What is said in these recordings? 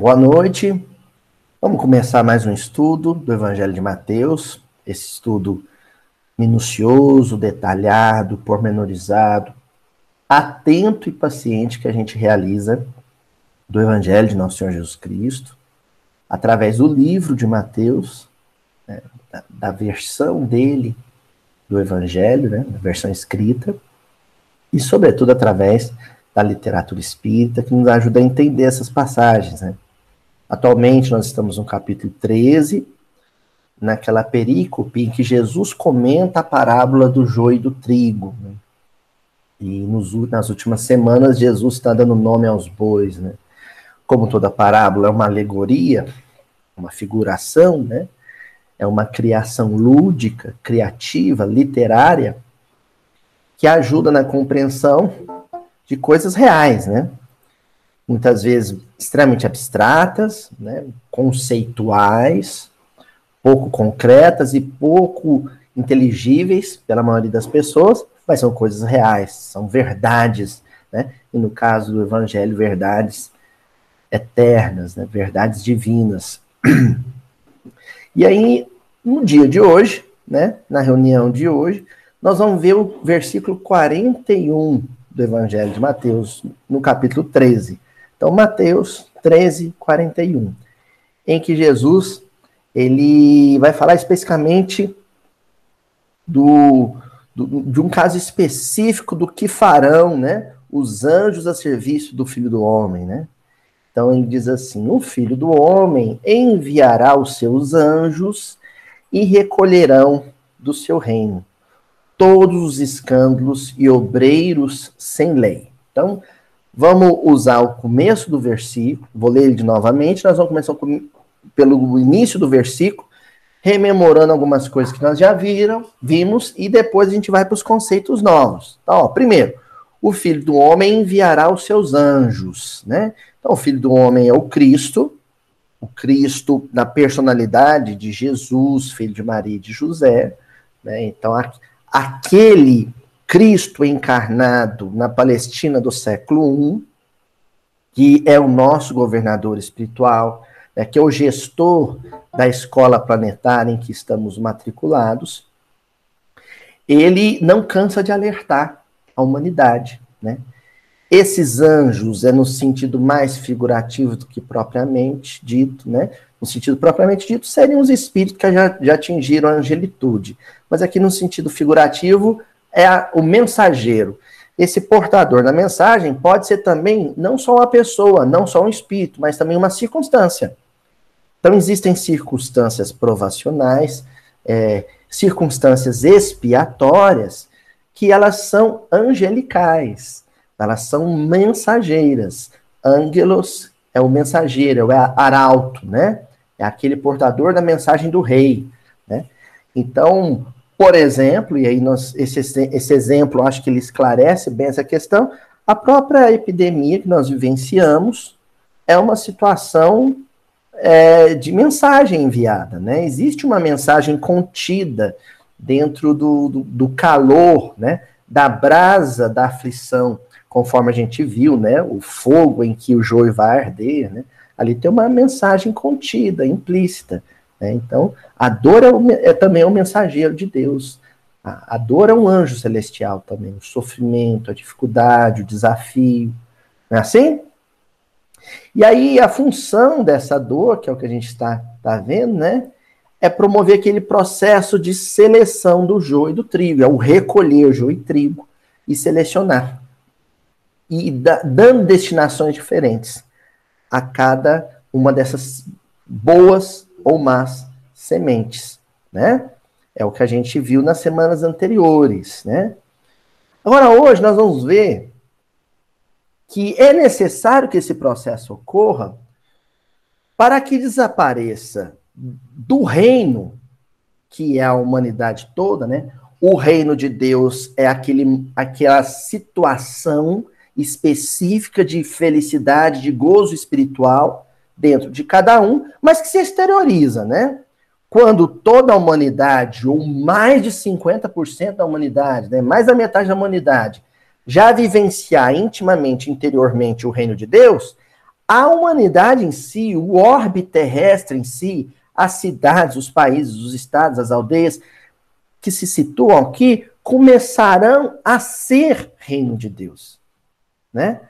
Boa noite. Vamos começar mais um estudo do Evangelho de Mateus. Esse estudo minucioso, detalhado, pormenorizado, atento e paciente que a gente realiza do Evangelho de Nosso Senhor Jesus Cristo, através do livro de Mateus, né, da, da, versão dele do Evangelho, né, da versão escrita, e, sobretudo, através da literatura espírita, que nos ajuda a entender essas passagens. Né? Atualmente, nós estamos no capítulo 13, naquela perícope em que Jesus comenta a parábola do joio e do trigo. Né? E nos, nas últimas semanas, Jesus está dando nome aos bois. Né? Como toda parábola é uma alegoria, uma figuração, né? é uma criação lúdica, criativa, literária, que ajuda na compreensão de coisas reais, né? Muitas vezes extremamente abstratas, né? conceituais, pouco concretas e pouco inteligíveis pela maioria das pessoas, mas são coisas reais, são verdades, né? E no caso do Evangelho, verdades eternas, né? verdades divinas. E aí, no dia de hoje, né? Na reunião de hoje, nós vamos ver o versículo 41 do Evangelho de Mateus, no capítulo 13. Então, Mateus 13, 41, em que Jesus ele vai falar especificamente do, do, de um caso específico do que farão né, os anjos a serviço do Filho do Homem. Né? Então, ele diz assim: O Filho do Homem enviará os seus anjos e recolherão do seu reino todos os escândalos e obreiros sem lei. Então, vamos usar o começo do versículo, vou ler ele novamente, nós vamos começar pelo início do versículo, rememorando algumas coisas que nós já viram, vimos, e depois a gente vai para os conceitos novos. Então, ó, primeiro, o Filho do Homem enviará os seus anjos, né? Então, o Filho do Homem é o Cristo, o Cristo na personalidade de Jesus, filho de Maria e de José, né? Então, aquele Cristo encarnado na Palestina do século I, que é o nosso governador espiritual, né, que é o gestor da escola planetária em que estamos matriculados, ele não cansa de alertar a humanidade, né? Esses anjos é no sentido mais figurativo do que propriamente dito, né? No sentido propriamente dito, seriam os espíritos que já, já atingiram a angelitude. Mas aqui no sentido figurativo, é a, o mensageiro. Esse portador da mensagem pode ser também não só uma pessoa, não só um espírito, mas também uma circunstância. Então, existem circunstâncias provacionais, é, circunstâncias expiatórias, que elas são angelicais. Elas são mensageiras. Angelos é o mensageiro, é o arauto, né? É aquele portador da mensagem do rei, né? Então, por exemplo, e aí nós, esse, esse exemplo acho que ele esclarece bem essa questão, a própria epidemia que nós vivenciamos é uma situação é, de mensagem enviada, né? Existe uma mensagem contida dentro do, do, do calor, né? Da brasa da aflição conforme a gente viu, né, o fogo em que o joio vai arder, né, ali tem uma mensagem contida, implícita. Né, então, a dor é, o, é, também um mensageiro de Deus. A, a, dor é um anjo celestial também, o sofrimento, a dificuldade, o desafio. Não é assim? E aí, a função dessa dor, que é o que a gente está tá vendo, né, é promover aquele processo de seleção do joio e do trigo, é o recolher joio e trigo e selecionar e da, dando destinações diferentes a cada uma dessas boas ou más sementes, né? É o que a gente viu nas semanas anteriores, né? Agora, hoje, nós vamos ver que é necessário que esse processo ocorra para que desapareça do reino, que é a humanidade toda, né? O reino de Deus é aquele, aquela situação específica de felicidade, de gozo espiritual dentro de cada um, mas que se exterioriza, né? Quando toda a humanidade, ou mais de 50% da humanidade, né, mais da metade da humanidade, já vivenciar intimamente, interiormente o reino de Deus, a humanidade em si, o orbe terrestre em si, as cidades, os países, os estados, as aldeias que se situam aqui começarão a ser reino de Deus, né?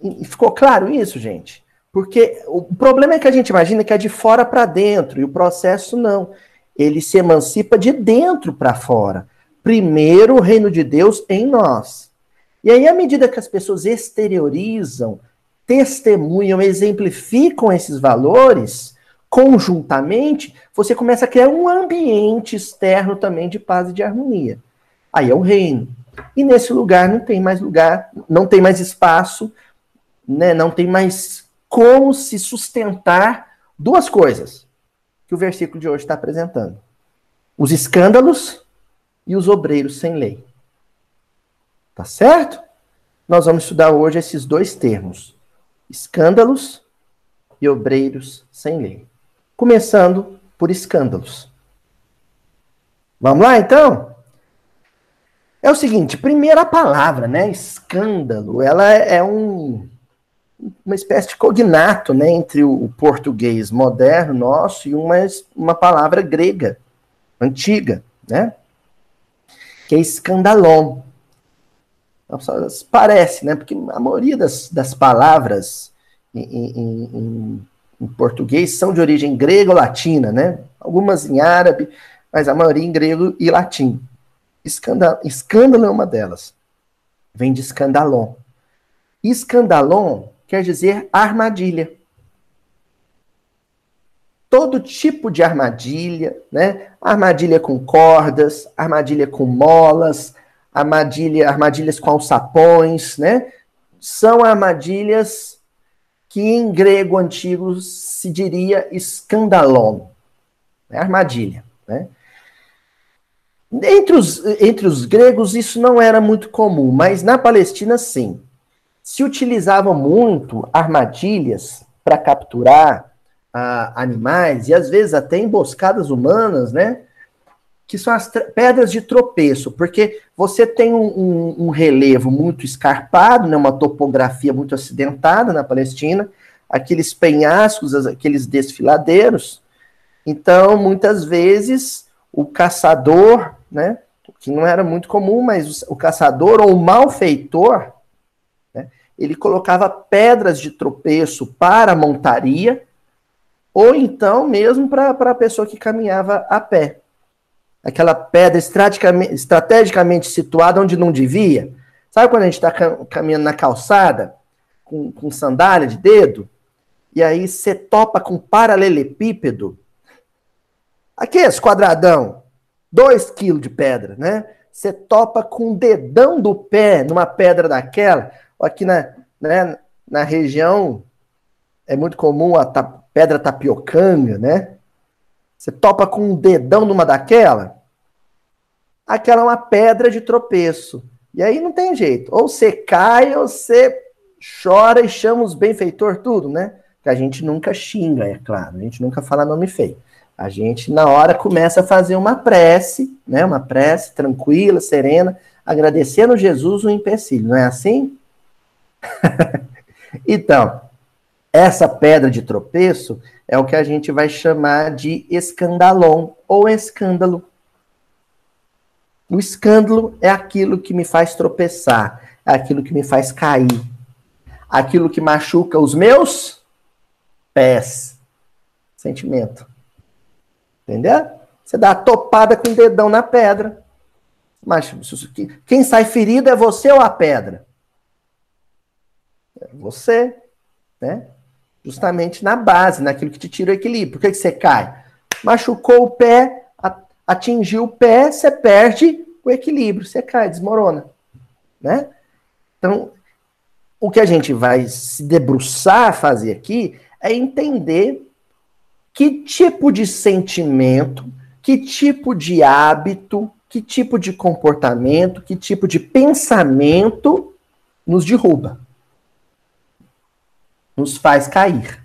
E ficou claro isso, gente? Porque o problema é que a gente imagina que é de fora para dentro, e o processo não. Ele se emancipa de dentro para fora. Primeiro o reino de Deus em nós. E aí, à medida que as pessoas exteriorizam, testemunham, exemplificam esses valores, conjuntamente, você começa a criar um ambiente externo também de paz e de harmonia. Aí é o reino. E nesse lugar não tem mais lugar, não tem mais espaço, né, não tem mais como se sustentar duas coisas que o versículo de hoje está apresentando: os escândalos e os obreiros sem lei. Tá certo? Nós vamos estudar hoje esses dois termos: escândalos e obreiros sem lei. Começando por escândalos. Vamos lá então? É o seguinte, primeira palavra, né? Escândalo, ela é um uma espécie de cognato né, entre o português moderno nosso e uma, uma palavra grega, antiga, né? Que é escandalon. Parece, né? Porque a maioria das, das palavras em, em, em, em português são de origem grega ou latina, né? Algumas em árabe, mas a maioria em grego e latim. Escândalo, escândalo é uma delas. Vem de escandalon. Escandalon quer dizer armadilha. Todo tipo de armadilha, né? Armadilha com cordas, armadilha com molas, armadilha, armadilhas com alçapões, né? São armadilhas que em grego antigo se diria escandalon, né? armadilha, né? Entre os, entre os gregos isso não era muito comum, mas na Palestina sim se utilizavam muito armadilhas para capturar ah, animais e às vezes até emboscadas humanas, né? Que são as pedras de tropeço, porque você tem um, um, um, relevo muito escarpado, né, uma topografia muito acidentada na Palestina, aqueles penhascos, aqueles desfiladeiros. Então, muitas vezes, o caçador, né, que não era muito comum, mas o caçador ou o malfeitor, ele colocava pedras de tropeço para a montaria, ou então mesmo para a pessoa que caminhava a pé. Aquela pedra estrategicamente, situada onde não devia. Sabe quando a gente está caminhando na calçada, com, com sandália de dedo, e aí você topa com paralelepípedo? Aqui, esse quadradão, 2 quilos de pedra, né? Você topa com o dedão do pé numa pedra daquela, aqui na, né, na região é muito comum a ta pedra tapiocanga, né? Você topa com um dedão numa daquela, aquela é uma pedra de tropeço. E aí não tem jeito. Ou você cai, ou você chora e chama os benfeitor tudo, né? Que a gente nunca xinga, é claro. A gente nunca fala nome feio. A gente, na hora, começa a fazer uma prece, né? Uma prece tranquila, serena, agradecendo Jesus o empecilho. Não é assim? então, essa pedra de tropeço é o que a gente vai chamar de escandalon ou escândalo. O escândalo é aquilo que me faz tropeçar, é aquilo que me faz cair, aquilo que machuca os meus pés. Sentimento. Entendeu? Você dá a topada com o dedão na pedra. Mas quem sai ferido é você ou a pedra? Você, né? Justamente na base, naquilo que te tira o equilíbrio. Por que, que você cai? Machucou o pé, atingiu o pé, você perde o equilíbrio, você cai, desmorona, né? Então, o que a gente vai se debruçar a fazer aqui é entender que tipo de sentimento, que tipo de hábito, que tipo de comportamento, que tipo de pensamento nos derruba nos faz cair,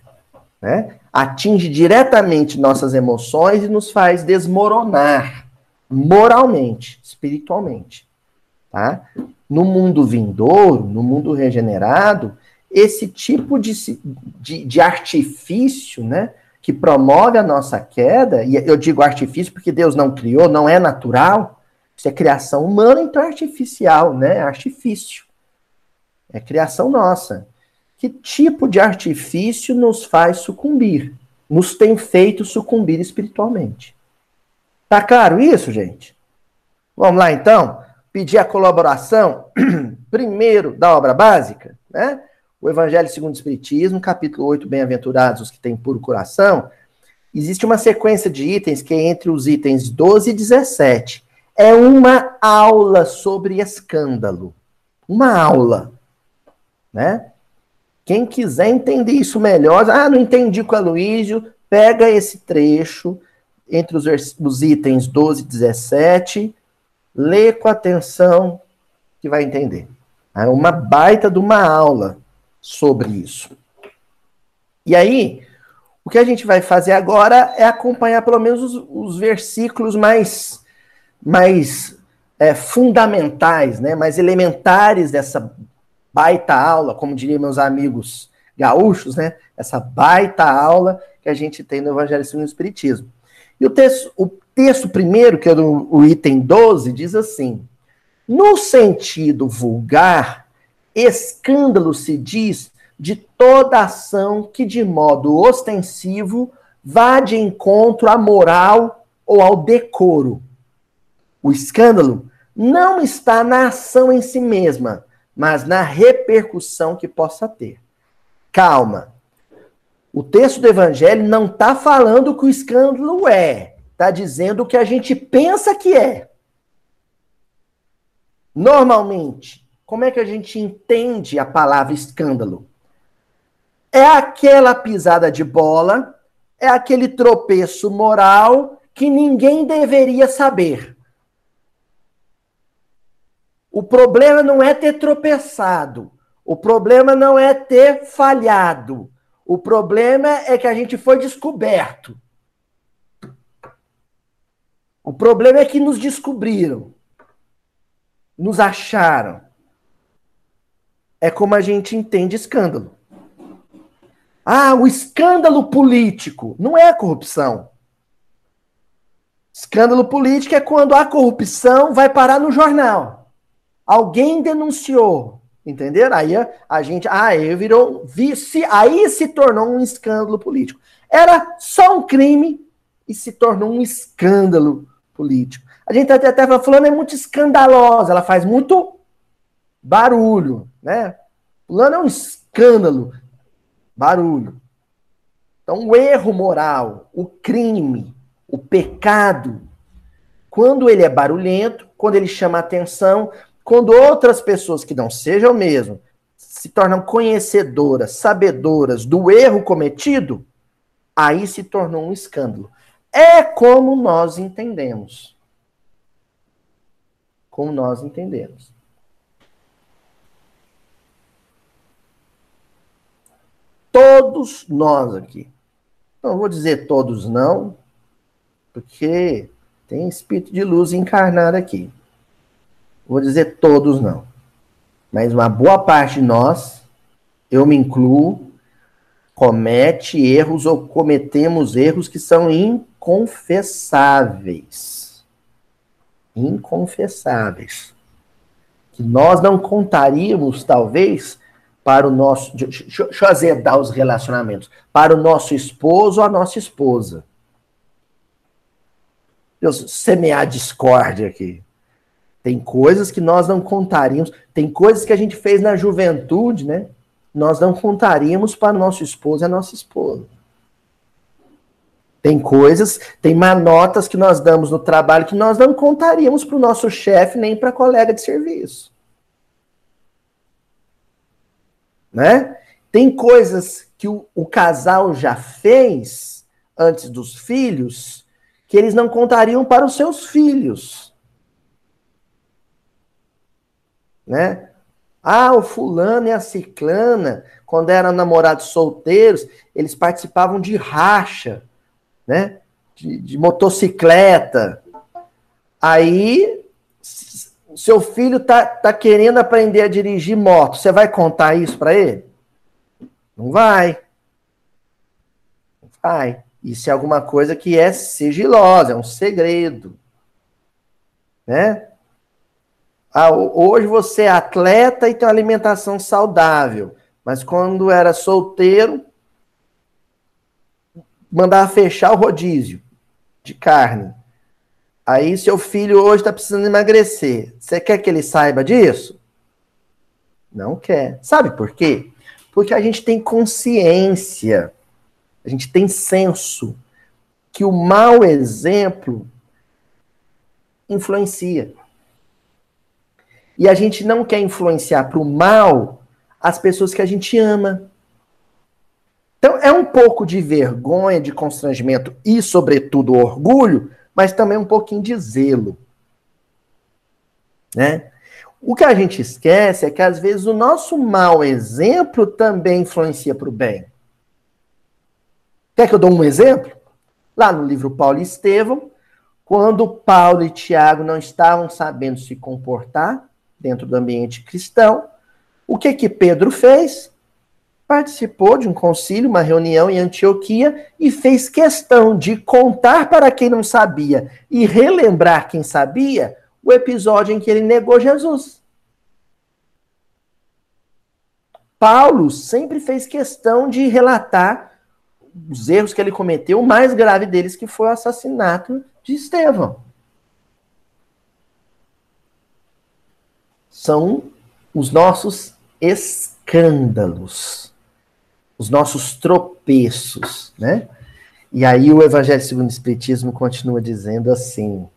né? Atinge diretamente nossas emoções e nos faz desmoronar moralmente, espiritualmente, tá? No mundo vindouro, no mundo regenerado, esse tipo de, de, de artifício, né? Que promove a nossa queda, e eu digo artifício porque Deus não criou, não é natural, isso é criação humana, então é artificial, né? Artifício. É criação nossa. Que tipo de artifício nos faz sucumbir? Nos tem feito sucumbir espiritualmente. Tá claro isso, gente? Vamos lá então? Pedir a colaboração, primeiro, da obra básica, né? O Evangelho segundo o Espiritismo, capítulo 8, Bem-aventurados os que têm puro coração. Existe uma sequência de itens que é entre os itens 12 e 17. É uma aula sobre escândalo. Uma aula. Né? Quem quiser entender isso melhor, ah, não entendi com a Luísio, pega esse trecho entre os, os itens 12 e 17, lê com atenção que vai entender. É uma baita de uma aula sobre isso. E aí, o que a gente vai fazer agora é acompanhar pelo menos os, os versículos mais, mais é, fundamentais, né, mais elementares dessa baita aula, como diriam meus amigos gaúchos, né? Essa baita aula que a gente tem no Evangelho segundo o Espiritismo. E o texto, o texto primeiro, que é do, o item 12, diz assim: No sentido vulgar, escândalo se diz de toda ação que de modo ostensivo vá de encontro à moral ou ao decoro. O escândalo não está na ação em si mesma, mas na repercussão que possa ter. Calma. O texto do Evangelho não está falando o que o escândalo é, está dizendo o que a gente pensa que é. Normalmente, como é que a gente entende a palavra escândalo? É aquela pisada de bola, é aquele tropeço moral que ninguém deveria saber. O problema não é ter tropeçado. O problema não é ter falhado. O problema é que a gente foi descoberto. O problema é que nos descobriram. Nos acharam. É como a gente entende escândalo. Ah, o escândalo político não é a corrupção. Escândalo político é quando a corrupção vai parar no jornal. Alguém denunciou, entenderam? Aí a, gente, ah, aí virou, se, aí se tornou um escândalo político. Era só um crime e se tornou um escândalo político. A gente até estava falando é muito escandalosa, ela faz muito barulho, né? Fulano é um escândalo, barulho. Então, o erro moral, o crime, o pecado, quando ele é barulhento, quando ele chama atenção, quando outras pessoas que não sejam mesmo se tornam conhecedoras, sabedoras do erro cometido, aí se tornou um escândalo. É como nós entendemos. Como nós entendemos. Todos nós aqui. Não vou dizer todos não, porque tem espírito de luz encarnado aqui. Vou dizer todos não. Mas uma boa parte de nós, eu me incluo, comete erros ou cometemos erros que são inconfessáveis. Inconfessáveis. Que nós não contaríamos, talvez, para o nosso. Deixa, eu azedar os relacionamentos. Para o nosso esposo ou a nossa esposa. Deus, semear discórdia aqui. Tem coisas que nós não contaríamos, tem coisas que a gente fez na juventude, né? Nós não contaríamos para nosso esposo e a nossa esposa. Tem coisas, tem manotas que nós damos no trabalho que nós não contaríamos para o nosso chefe nem para colega de serviço. Né? Tem coisas que o, o casal já fez antes dos filhos que eles não contariam para os seus filhos né? Ah, o fulano e a ciclana, quando eram namorados solteiros, eles participavam de racha, né? De, de motocicleta. Aí, seu filho tá, tá querendo aprender a dirigir moto. Você vai contar isso para ele? Não vai. Não vai. Isso é alguma coisa que é sigilosa, é um segredo. Né? Ah, hoje você é atleta e tem uma alimentação saudável, mas quando era solteiro, mandava fechar o rodízio de carne. Aí seu filho hoje está precisando emagrecer. Você quer que ele saiba disso? Não quer. Sabe por quê? Porque a gente tem consciência, a gente tem senso que o mau exemplo influencia. E a gente não quer influenciar para o mal as pessoas que a gente ama. Então é um pouco de vergonha, de constrangimento e, sobretudo, orgulho, mas também um pouquinho de zelo. Né? O que a gente esquece é que às vezes o nosso mau exemplo também influencia para o bem. Quer que eu dou um exemplo? Lá no livro Paulo e Estevão, quando Paulo e Tiago não estavam sabendo se comportar dentro do ambiente cristão, o que que Pedro fez? participou de um concílio, uma reunião em Antioquia e fez questão de contar para quem não sabia e relembrar quem sabia o episódio em que ele negou Jesus. Paulo sempre fez questão de relatar os erros que ele cometeu, o mais grave deles que foi o assassinato de Estevão. São os nossos escândalos os nossos tropeços, né? E aí o Evangelho segundo o Espiritismo continua dizendo assim: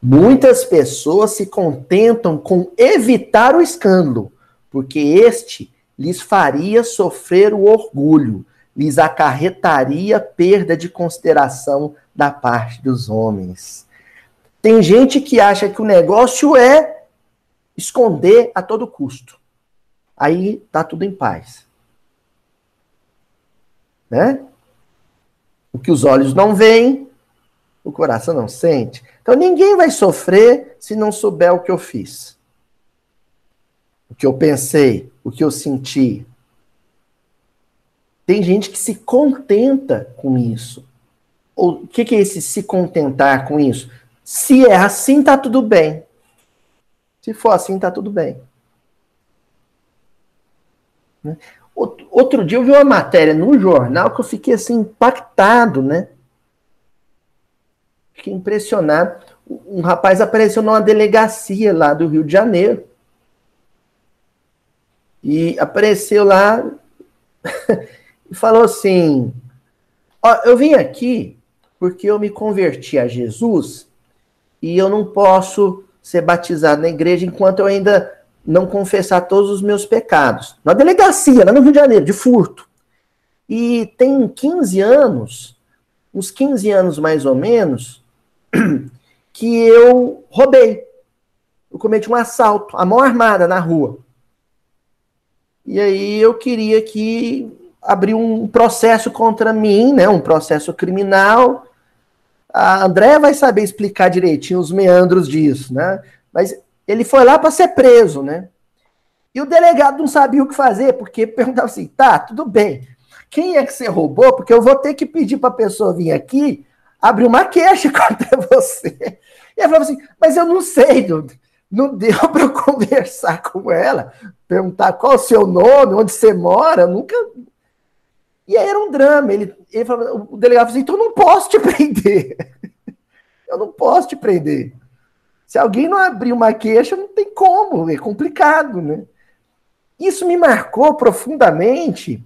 muitas pessoas se contentam com evitar o escândalo, porque este lhes faria sofrer o orgulho, lhes acarretaria perda de consideração da parte dos homens. Tem gente que acha que o negócio é esconder a todo custo. Aí tá tudo em paz né? O que os olhos não veem, o coração não sente. Então ninguém vai sofrer se não souber o que eu fiz. O que eu pensei, o que eu senti. Tem gente que se contenta com isso. O que, que é esse se contentar com isso? Se é assim, tá tudo bem. Se for assim, tá tudo bem. Né? Outro dia eu vi uma matéria no jornal que eu fiquei assim impactado, né? Fiquei impressionado. Um rapaz apareceu numa delegacia lá do Rio de Janeiro. E apareceu lá e falou assim: Ó, eu vim aqui porque eu me converti a Jesus e eu não posso ser batizado na igreja enquanto eu ainda não confessar todos os meus pecados. Na delegacia, lá no Rio de Janeiro, de furto. E tem 15 anos, uns 15 anos mais ou menos, que eu roubei. Eu cometi um assalto, a mão armada na rua. E aí eu queria que abrir um processo contra mim, né, um processo criminal. A André vai saber explicar direitinho os meandros disso, né? Mas ele foi lá para ser preso, né? E o delegado não sabia o que fazer, porque perguntava assim: tá, tudo bem. Quem é que você roubou? Porque eu vou ter que pedir para a pessoa vir aqui abrir uma queixa contra você. E ele falava assim: mas eu não sei, Dudu. Não deu para eu conversar com ela, perguntar qual o seu nome, onde você mora, nunca. E aí era um drama. Ele, ele falava, o delegado falou assim: então eu não posso te prender. eu não posso te prender. Se alguém não abrir uma queixa, não tem como, é complicado, né? Isso me marcou profundamente,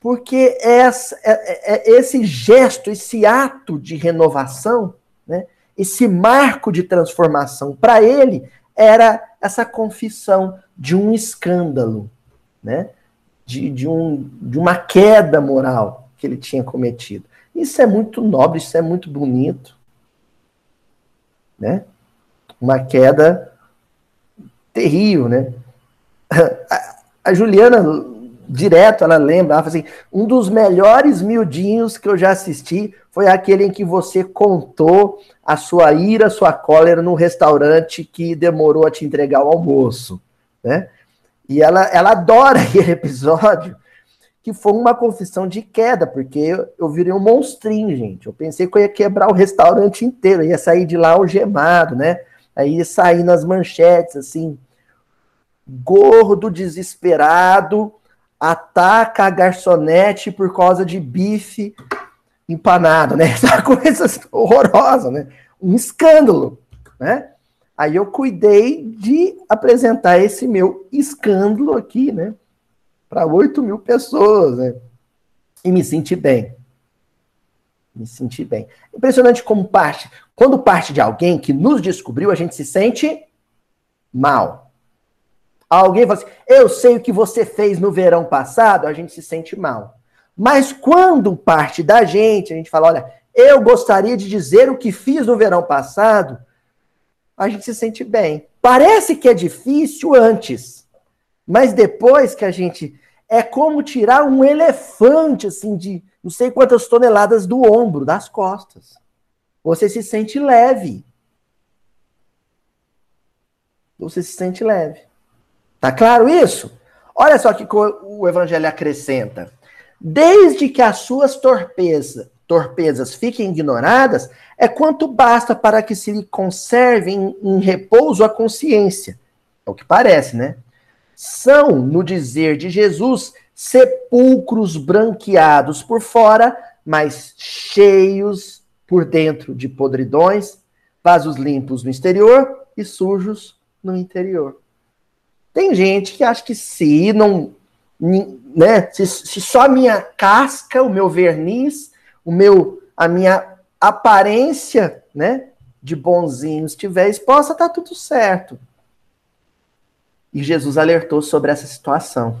porque essa, é, é, é esse gesto, esse ato de renovação, né, esse marco de transformação, para ele, era essa confissão de um escândalo, né, de, de, um, de uma queda moral que ele tinha cometido. Isso é muito nobre, isso é muito bonito. Né? uma queda terrível, né? A, a Juliana, direto, ela lembra, ela fala assim, um dos melhores miudinhos que eu já assisti foi aquele em que você contou a sua ira, a sua cólera no restaurante que demorou a te entregar o almoço, né? E ela, ela adora aquele episódio, que foi uma confissão de queda, porque eu, eu virei um monstrinho, gente. Eu pensei que eu ia quebrar o restaurante inteiro, ia sair de lá algemado, né? Aí ia sair nas manchetes, assim, gordo, desesperado, ataca a garçonete por causa de bife empanado, né? Essa coisa horrorosa, né? Um escândalo, né? Aí eu cuidei de apresentar esse meu escândalo aqui, né? Para 8 mil pessoas, né? E me senti bem. Me senti bem. Impressionante como parte. Quando parte de alguém que nos descobriu, a gente se sente mal. Alguém fala assim, eu sei o que você fez no verão passado, a gente se sente mal. Mas quando parte da gente, a gente fala, olha, eu gostaria de dizer o que fiz no verão passado, a gente se sente bem. Parece que é difícil antes, mas depois que a gente. É como tirar um elefante, assim, de não sei quantas toneladas do ombro, das costas. Você se sente leve. Você se sente leve. Tá claro isso? Olha só que o evangelho acrescenta. Desde que as suas torpezas, torpezas fiquem ignoradas, é quanto basta para que se lhe conserve em, em repouso a consciência. É o que parece, né? São, no dizer de Jesus, sepulcros branqueados por fora, mas cheios por dentro de podridões, vasos limpos no exterior e sujos no interior. Tem gente que acha que se não, né, se, se só minha casca, o meu verniz, o meu, a minha aparência, né, de bonzinho estiver exposta, tá tudo certo. E Jesus alertou sobre essa situação.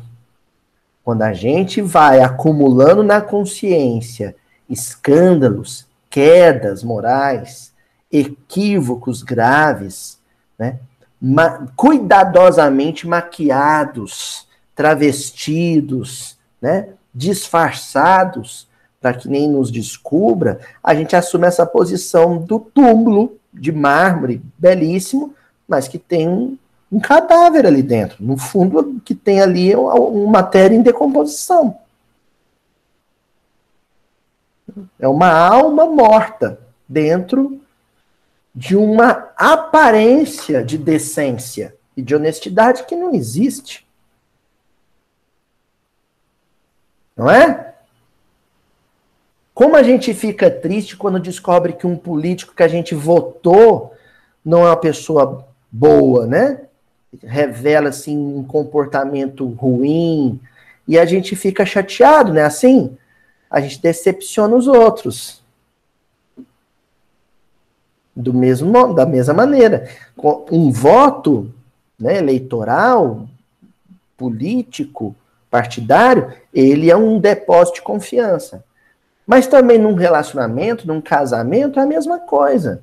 Quando a gente vai acumulando na consciência escândalos, quedas morais, equívocos graves, né? Ma cuidadosamente maquiados, travestidos, né? disfarçados, para que nem nos descubra, a gente assume essa posição do túmulo de mármore belíssimo, mas que tem um, um cadáver ali dentro. No fundo, que tem ali uma, uma matéria em decomposição. É uma alma morta dentro de uma aparência de decência e de honestidade que não existe. Não é? Como a gente fica triste quando descobre que um político que a gente votou não é uma pessoa boa, né? Revela assim um comportamento ruim e a gente fica chateado, né? Assim, a gente decepciona os outros. Do mesmo da mesma maneira, um voto, né, eleitoral, político, partidário, ele é um depósito de confiança. Mas também num relacionamento, num casamento, é a mesma coisa.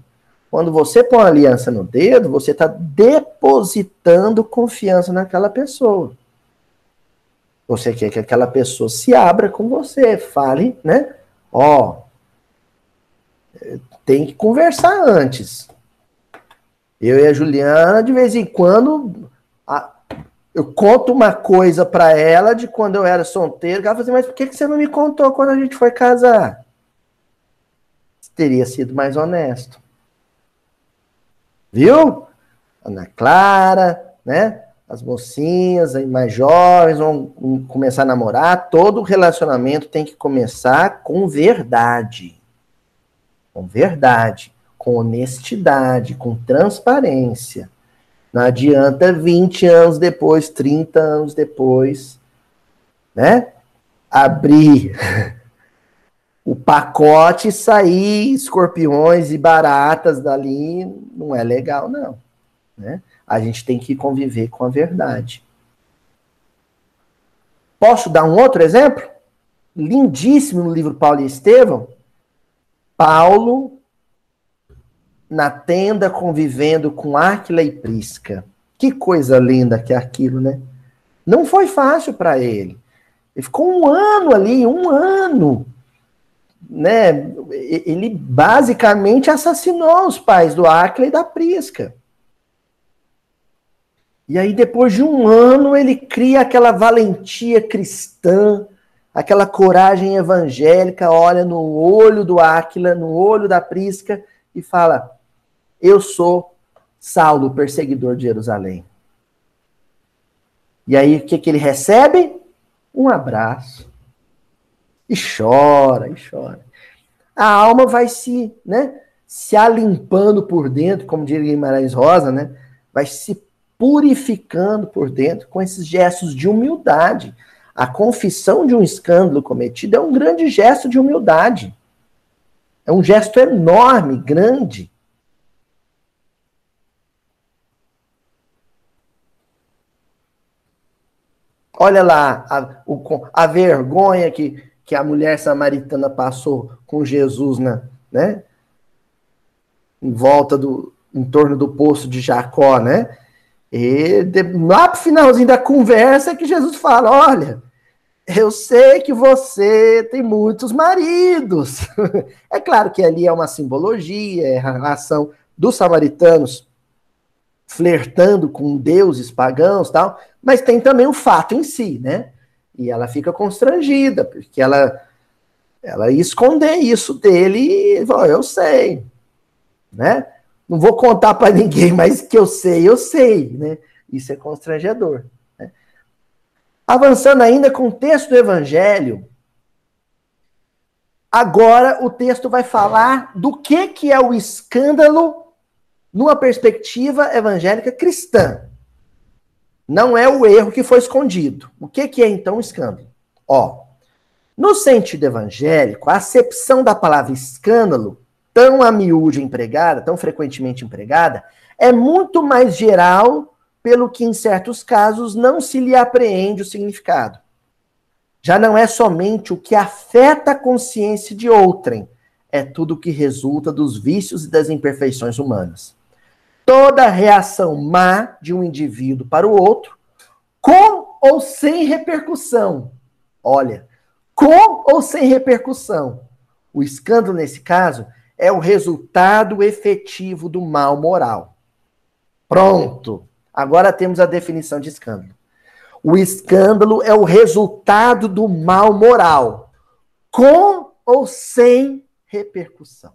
Quando você põe a aliança no dedo, você está depositando confiança naquela pessoa. Você quer que aquela pessoa se abra com você, fale, né? Ó, tem que conversar antes. Eu e a Juliana, de vez em quando, a, eu conto uma coisa para ela de quando eu era solteiro. Ela fala assim, mas por que, você não me contou quando a gente foi casar? Teria sido mais honesto. Viu? Ana Clara, né? As mocinhas aí mais jovens vão começar a namorar. Todo relacionamento tem que começar com verdade. Com verdade, com honestidade, com transparência. Não adianta 20 anos depois, 30 anos depois, né? Abrir o pacote e sair escorpiões e baratas dali, não é legal, não. Né? A gente tem que conviver com a verdade. Posso dar um outro exemplo? Lindíssimo no livro Paulo e Estevão. Paulo na tenda convivendo com Áquila e Prisca. Que coisa linda que é aquilo, né? Não foi fácil para ele. Ele ficou um ano ali, um ano. Né? Ele basicamente assassinou os pais do Áquila e da Prisca. E aí, depois de um ano, ele cria aquela valentia cristã, aquela coragem evangélica, olha no olho do Áquila, no olho da Prisca e fala: Eu sou Saulo, perseguidor de Jerusalém. E aí o que, que ele recebe? Um abraço. E chora, e chora. A alma vai se, né, se alimpando por dentro, como diria Guimarães Rosa, né? Vai se purificando por dentro com esses gestos de humildade. A confissão de um escândalo cometido é um grande gesto de humildade. É um gesto enorme, grande. Olha lá a, o, a vergonha que, que a mulher samaritana passou com Jesus na, né? em volta do, em torno do poço de Jacó, né? E de, lá pro finalzinho da conversa que Jesus fala: olha, eu sei que você tem muitos maridos. é claro que ali é uma simbologia, é a relação dos samaritanos flertando com deuses pagãos tal, mas tem também o fato em si, né? E ela fica constrangida, porque ela, ela ia esconder isso dele e falou, eu sei, né? Não vou contar para ninguém, mas que eu sei, eu sei, né? Isso é constrangedor. Né? Avançando ainda com o texto do Evangelho, agora o texto vai falar do que, que é o escândalo numa perspectiva evangélica cristã. Não é o erro que foi escondido. O que, que é então o escândalo? Ó, no sentido evangélico, a acepção da palavra escândalo, tão a miúde empregada, tão frequentemente empregada, é muito mais geral, pelo que em certos casos não se lhe apreende o significado. Já não é somente o que afeta a consciência de outrem, é tudo que resulta dos vícios e das imperfeições humanas toda reação má de um indivíduo para o outro, com ou sem repercussão. Olha, com ou sem repercussão. O escândalo, nesse caso, é o resultado efetivo do mal moral. Pronto. Agora temos a definição de escândalo. O escândalo é o resultado do mal moral, com ou sem repercussão.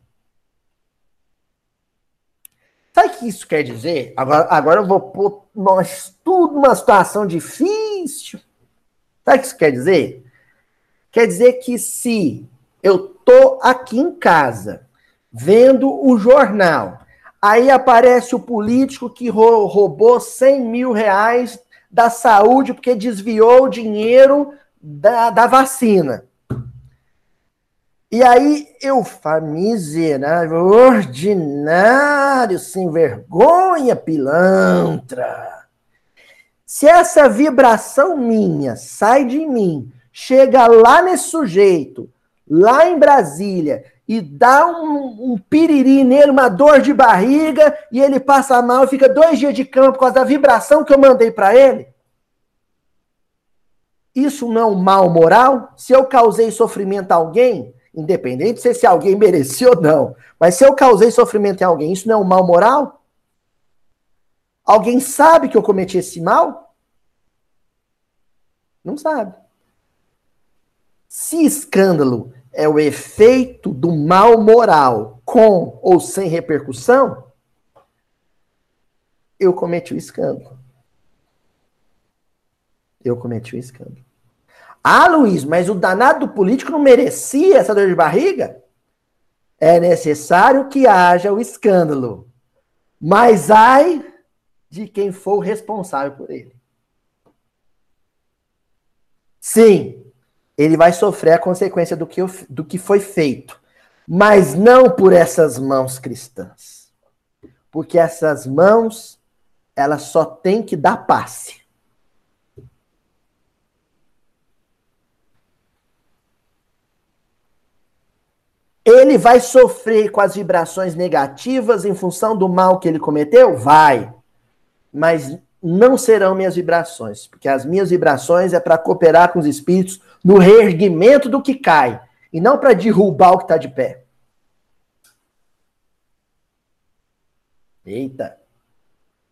Sabe o que isso quer dizer? Agora, agora eu vou pôr nós tudo numa situação difícil. Sabe o que isso quer dizer? Quer dizer que se eu tô aqui em casa vendo o jornal, aí aparece o político que roubou 100 mil reais da saúde porque desviou o dinheiro da, da vacina. E aí eu miserável, ordinário, sem vergonha, pilantra. Se essa vibração minha sai de mim, chega lá nesse sujeito, lá em Brasília, e dá um, um piriri nele, uma dor de barriga, e ele passa mal, fica dois dias de cama por causa da vibração que eu mandei para ele. Isso não é um mal moral? Se eu causei sofrimento a alguém, Independente de se alguém merecia ou não. Mas se eu causei sofrimento em alguém, isso não é um mal moral? Alguém sabe que eu cometi esse mal? Não sabe. Se escândalo é o efeito do mal moral com ou sem repercussão, eu cometi o escândalo. Eu cometi o escândalo. Ah, Luiz, mas o danado do político não merecia essa dor de barriga? É necessário que haja o escândalo. Mas ai de quem for responsável por ele. Sim, ele vai sofrer a consequência do que, do que foi feito, mas não por essas mãos cristãs. Porque essas mãos, elas só têm que dar passe. Ele vai sofrer com as vibrações negativas em função do mal que ele cometeu? Vai. Mas não serão minhas vibrações, porque as minhas vibrações é para cooperar com os espíritos no reerguimento do que cai, e não para derrubar o que está de pé. Eita.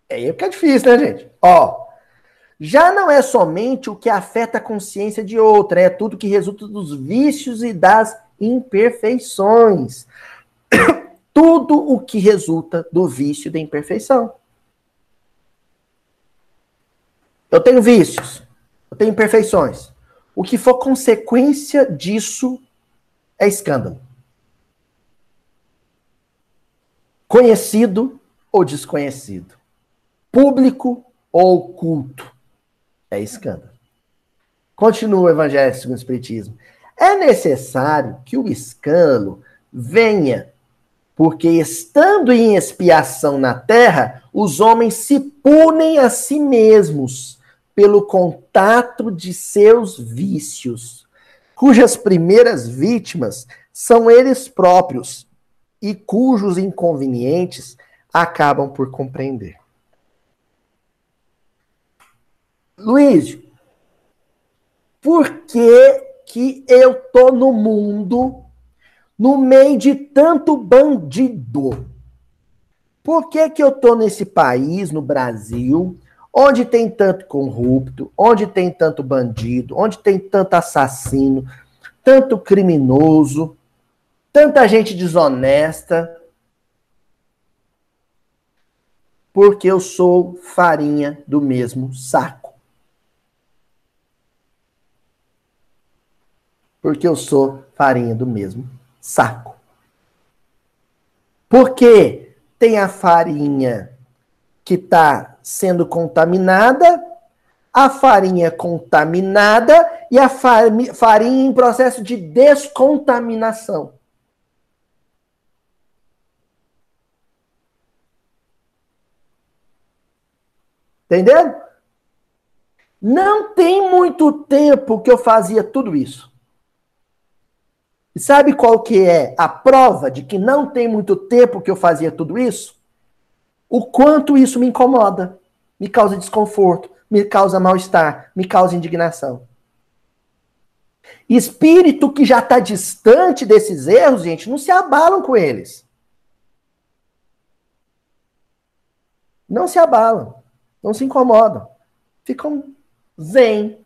É aí que é difícil, né, gente? Ó, já não é somente o que afeta a consciência de outra, é tudo que resulta dos vícios e das imperfeições. tudo o que resulta do vício da imperfeição. Eu tenho vícios, eu tenho imperfeições. O que for consequência disso é escândalo. Conhecido ou desconhecido. Público ou oculto. É escândalo. Continua o Evangelho segundo o Espiritismo. É necessário que o escândalo venha, porque estando em expiação na terra, os homens se punem a si mesmos pelo contato de seus vícios, cujas primeiras vítimas são eles próprios e cujos inconvenientes acabam por compreender. Luiz, por que, que eu tô no mundo no meio de tanto bandido? Por que, que eu tô nesse país, no Brasil, onde tem tanto corrupto, onde tem tanto bandido, onde tem tanto assassino, tanto criminoso, tanta gente desonesta? Porque eu sou farinha do mesmo saco. Porque eu sou farinha do mesmo saco. Porque tem a farinha que está sendo contaminada, a farinha contaminada e a farinha em processo de descontaminação. Entendeu? Não tem muito tempo que eu fazia tudo isso. E sabe qual que é a prova de que não tem muito tempo que eu fazia tudo isso? O quanto isso me incomoda, me causa desconforto, me causa mal-estar, me causa indignação. Espírito que já está distante desses erros, gente, não se abalam com eles. Não se abalam, não se incomodam. Ficam zen,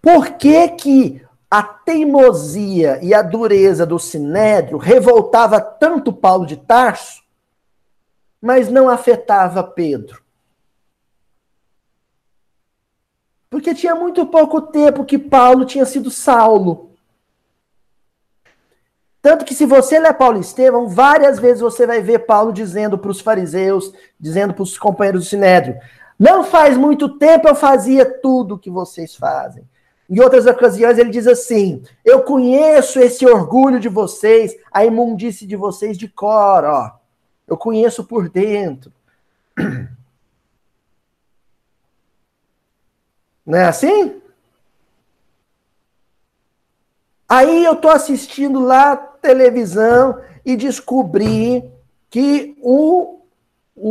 Por que, que a teimosia e a dureza do sinédrio revoltava tanto Paulo de Tarso, mas não afetava Pedro? Porque tinha muito pouco tempo que Paulo tinha sido Saulo. Tanto que se você ler Paulo e Estevão, várias vezes você vai ver Paulo dizendo para os fariseus, dizendo para os companheiros do Sinédrio, não faz muito tempo eu fazia tudo o que vocês fazem. Em outras ocasiões, ele diz assim: Eu conheço esse orgulho de vocês, a imundície de vocês de cor, ó. Eu conheço por dentro. Não é assim? Aí eu tô assistindo lá televisão e descobri que o, o,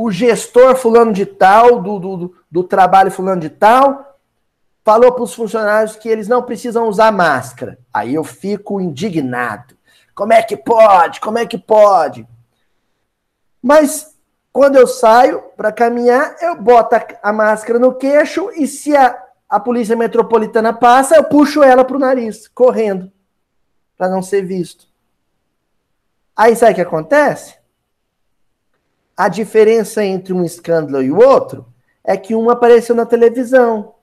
o, o gestor fulano de tal, do, do, do trabalho fulano de tal, falou para os funcionários que eles não precisam usar máscara. Aí eu fico indignado. Como é que pode? Como é que pode? Mas quando eu saio para caminhar, eu boto a máscara no queixo e se a, a polícia metropolitana passa, eu puxo ela para o nariz, correndo, para não ser visto. Aí sabe o que acontece? A diferença entre um escândalo e o outro é que um apareceu na televisão,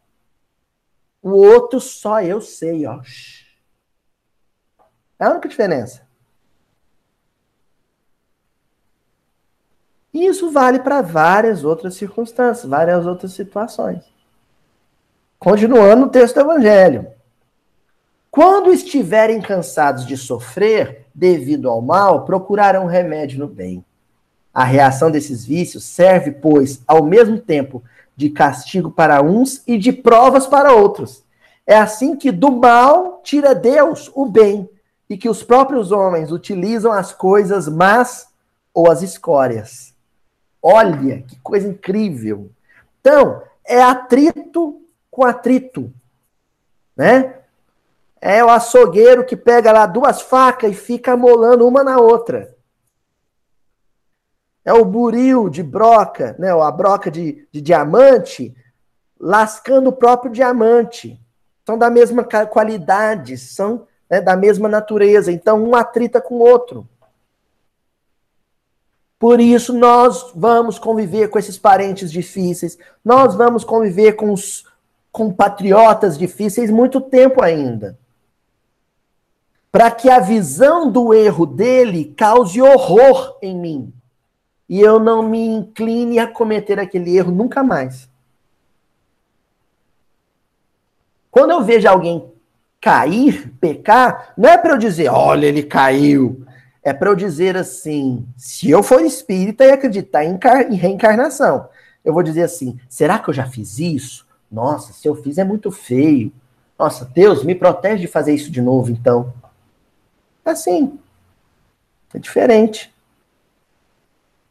o outro só eu sei, ó. É a única diferença. E isso vale para várias outras circunstâncias, várias outras situações. Continuando o texto do Evangelho. Quando estiverem cansados de sofrer devido ao mal, procurarão remédio no bem. A reação desses vícios serve, pois, ao mesmo tempo de castigo para uns e de provas para outros. É assim que do mal tira Deus o bem e que os próprios homens utilizam as coisas más ou as escórias. Olha que coisa incrível. Então, é atrito com atrito, né? É o açougueiro que pega lá duas facas e fica molando uma na outra. É o buril de broca, né? a broca de, de diamante, lascando o próprio diamante. São da mesma qualidade, são né, da mesma natureza. Então, um atrita com o outro. Por isso, nós vamos conviver com esses parentes difíceis, nós vamos conviver com os compatriotas difíceis muito tempo ainda. Para que a visão do erro dele cause horror em mim. E eu não me incline a cometer aquele erro nunca mais. Quando eu vejo alguém cair, pecar, não é para eu dizer, olha, ele caiu. É para eu dizer assim: se eu for espírita e acreditar em, em reencarnação, eu vou dizer assim: será que eu já fiz isso? Nossa, se eu fiz é muito feio. Nossa, Deus, me protege de fazer isso de novo, então. Assim. É diferente.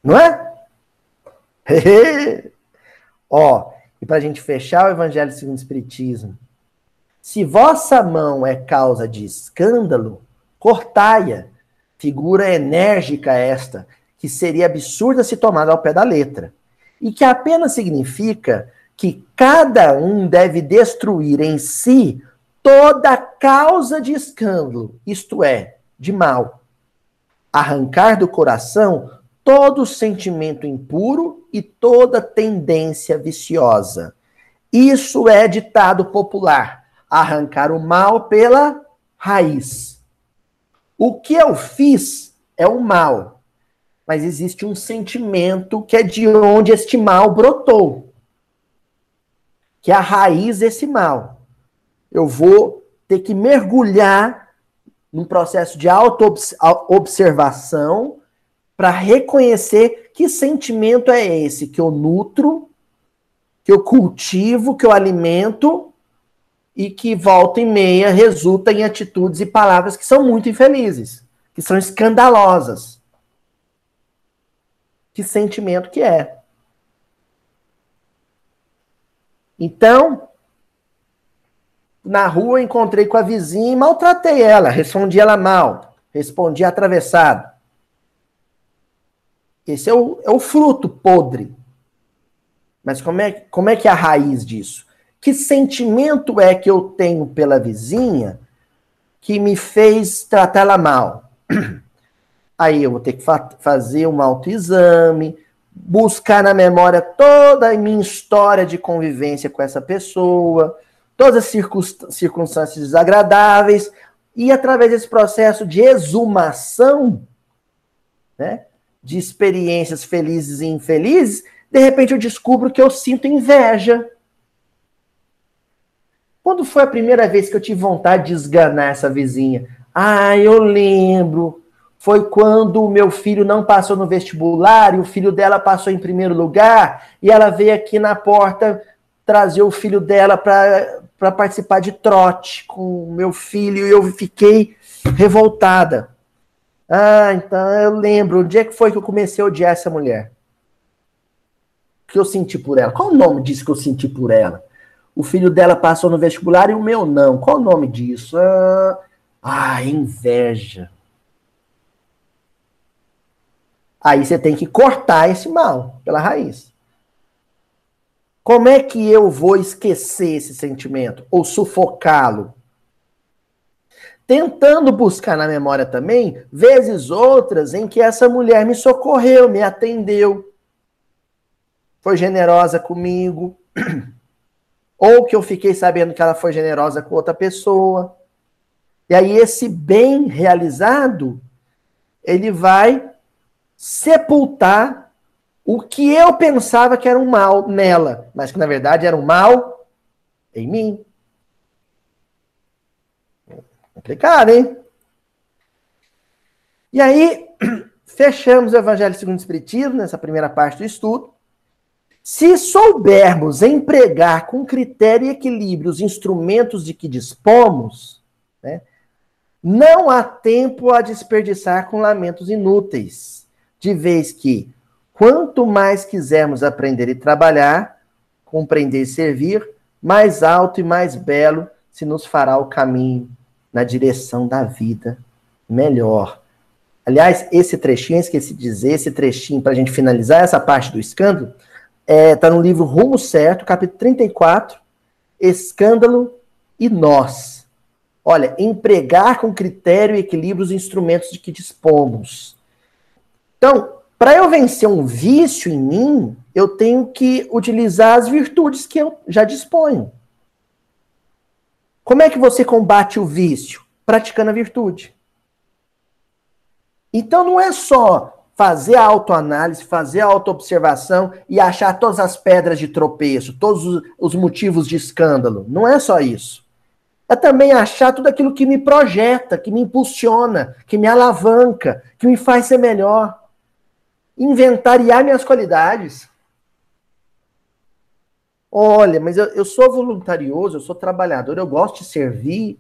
Não é? Ó, e para a gente fechar o Evangelho segundo o Espiritismo, se vossa mão é causa de escândalo, cortai-a. Figura enérgica esta, que seria absurda se tomada ao pé da letra. E que apenas significa que cada um deve destruir em si toda causa de escândalo, isto é, de mal. Arrancar do coração todo sentimento impuro e toda tendência viciosa. Isso é ditado popular arrancar o mal pela raiz. O que eu fiz é o mal, mas existe um sentimento que é de onde este mal brotou, que é a raiz desse mal. Eu vou ter que mergulhar num processo de auto-observação para reconhecer que sentimento é esse que eu nutro, que eu cultivo, que eu alimento e que volta e meia resulta em atitudes e palavras que são muito infelizes, que são escandalosas. Que sentimento que é. Então, na rua encontrei com a vizinha e maltratei ela, respondi ela mal, respondi atravessado. Esse é o, é o fruto podre. Mas como é, como é que é a raiz disso? Que sentimento é que eu tenho pela vizinha que me fez tratá-la mal? Aí eu vou ter que fa fazer um autoexame, buscar na memória toda a minha história de convivência com essa pessoa, todas as circunstâncias desagradáveis, e através desse processo de exumação, né, de experiências felizes e infelizes, de repente eu descubro que eu sinto inveja quando foi a primeira vez que eu tive vontade de esganar essa vizinha? Ah, eu lembro. Foi quando o meu filho não passou no vestibular e o filho dela passou em primeiro lugar e ela veio aqui na porta trazer o filho dela para participar de trote com o meu filho e eu fiquei revoltada. Ah, então eu lembro. Onde é que foi que eu comecei a odiar essa mulher? O que eu senti por ela? Qual o nome disso que eu senti por ela? o filho dela passou no vestibular e o meu não. Qual o nome disso? Ah, ah inveja. Aí você tem que cortar esse mal pela raiz. Como é que eu vou esquecer esse sentimento ou sufocá-lo? Tentando buscar na memória também, vezes outras em que essa mulher me socorreu, me atendeu, foi generosa comigo. ou que eu fiquei sabendo que ela foi generosa com outra pessoa. E aí esse bem realizado, ele vai sepultar o que eu pensava que era um mal nela, mas que na verdade era um mal em mim. Complicado, hein? E aí, fechamos o Evangelho segundo o Espiritismo, nessa primeira parte do estudo. Se soubermos empregar com critério e equilíbrio os instrumentos de que dispomos, né, não há tempo a desperdiçar com lamentos inúteis, de vez que, quanto mais quisermos aprender e trabalhar, compreender e servir, mais alto e mais belo se nos fará o caminho na direção da vida melhor. Aliás, esse trechinho, esqueci de dizer, esse trechinho, para a gente finalizar essa parte do escândalo, está é, tá no livro Rumo Certo, capítulo 34, Escândalo e Nós. Olha, empregar com critério e equilíbrio os instrumentos de que dispomos. Então, para eu vencer um vício em mim, eu tenho que utilizar as virtudes que eu já disponho. Como é que você combate o vício? Praticando a virtude. Então não é só fazer a autoanálise, fazer a autoobservação e achar todas as pedras de tropeço, todos os motivos de escândalo. Não é só isso. É também achar tudo aquilo que me projeta, que me impulsiona, que me alavanca, que me faz ser melhor inventariar minhas qualidades. Olha, mas eu, eu sou voluntarioso, eu sou trabalhador, eu gosto de servir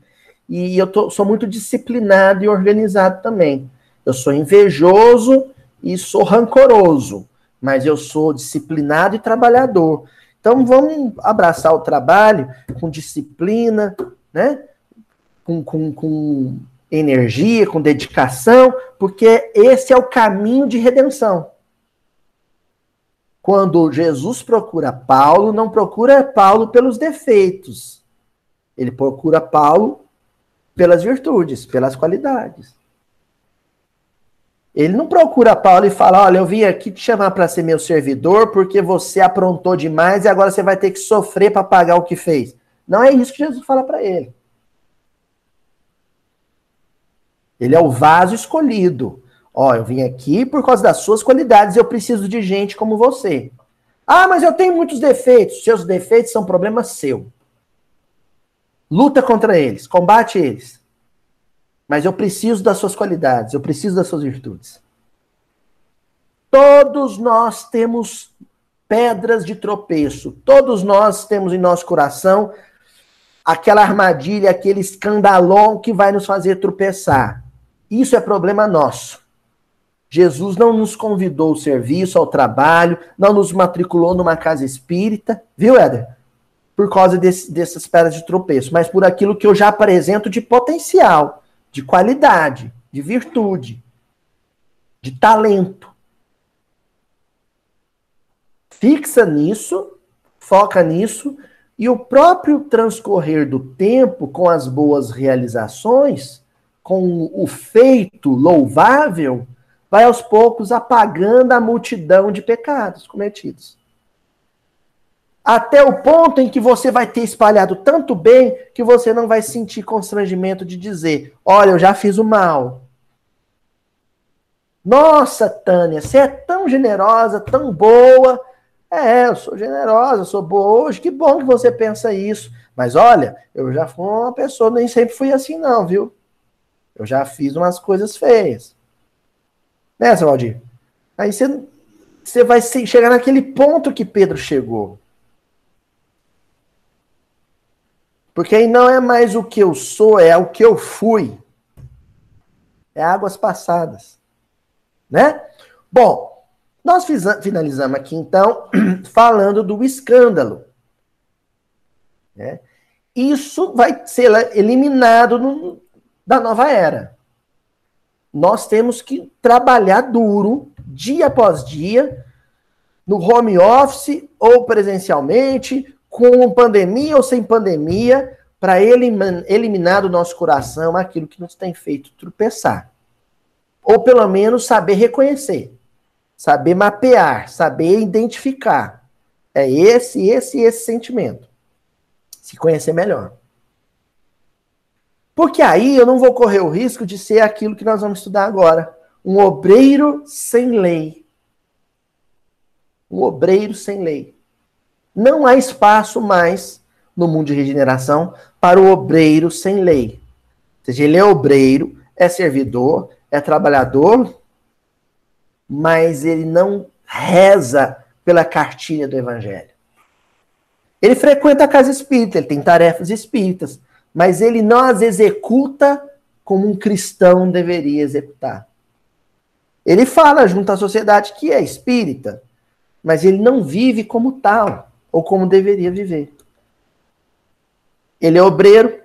e eu tô, sou muito disciplinado e organizado também. Eu sou invejoso e sou rancoroso, mas eu sou disciplinado e trabalhador. Então vamos abraçar o trabalho com disciplina, né? Com, com, com energia, com dedicação, porque esse é o caminho de redenção. Quando Jesus procura Paulo, não procura Paulo pelos defeitos. Ele procura Paulo pelas virtudes, pelas qualidades. Ele não procura Paulo e fala: Olha, eu vim aqui te chamar para ser meu servidor porque você aprontou demais e agora você vai ter que sofrer para pagar o que fez. Não é isso que Jesus fala para ele. Ele é o vaso escolhido. Ó, eu vim aqui por causa das suas qualidades, eu preciso de gente como você. Ah, mas eu tenho muitos defeitos. Seus defeitos são problema seu. Luta contra eles, combate eles. Mas eu preciso das suas qualidades, eu preciso das suas virtudes. Todos nós temos pedras de tropeço. Todos nós temos em nosso coração aquela armadilha, aquele escandalão que vai nos fazer tropeçar. Isso é problema nosso. Jesus não nos convidou ao serviço, ao trabalho, não nos matriculou numa casa espírita, viu, Éder? Por causa desse, dessas pedras de tropeço, mas por aquilo que eu já apresento de potencial, de qualidade, de virtude, de talento. Fixa nisso, foca nisso, e o próprio transcorrer do tempo com as boas realizações com o feito louvável, vai aos poucos apagando a multidão de pecados cometidos. Até o ponto em que você vai ter espalhado tanto bem que você não vai sentir constrangimento de dizer: Olha, eu já fiz o mal. Nossa, Tânia, você é tão generosa, tão boa. É, eu sou generosa, eu sou boa hoje. Que bom que você pensa isso. Mas olha, eu já fui uma pessoa, nem sempre fui assim, não, viu? Eu já fiz umas coisas feias. Né, seu? Aí você, você vai chegar naquele ponto que Pedro chegou. Porque aí não é mais o que eu sou, é o que eu fui. É águas passadas. Né? Bom, nós finalizamos aqui então falando do escândalo. Né? Isso vai ser eliminado no, da nova era. Nós temos que trabalhar duro, dia após dia, no home office ou presencialmente, com pandemia ou sem pandemia, para eliminar do nosso coração aquilo que nos tem feito tropeçar. Ou pelo menos saber reconhecer, saber mapear, saber identificar. É esse, esse, esse sentimento. Se conhecer melhor. Porque aí eu não vou correr o risco de ser aquilo que nós vamos estudar agora. Um obreiro sem lei. Um obreiro sem lei. Não há espaço mais no mundo de regeneração para o obreiro sem lei. Ou seja, ele é obreiro, é servidor, é trabalhador, mas ele não reza pela cartilha do evangelho. Ele frequenta a casa espírita, ele tem tarefas espíritas, mas ele não as executa como um cristão deveria executar. Ele fala junto à sociedade que é espírita, mas ele não vive como tal, ou como deveria viver. Ele é obreiro,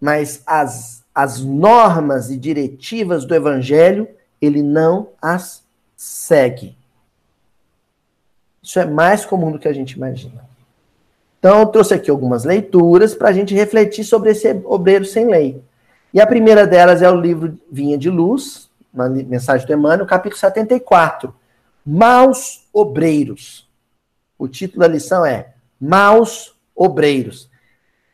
mas as, as normas e diretivas do evangelho ele não as segue. Isso é mais comum do que a gente imagina. Então, trouxe aqui algumas leituras para a gente refletir sobre esse obreiro sem lei. E a primeira delas é o livro Vinha de Luz, uma mensagem do Emmanuel, capítulo 74. Maus obreiros. O título da lição é Maus obreiros.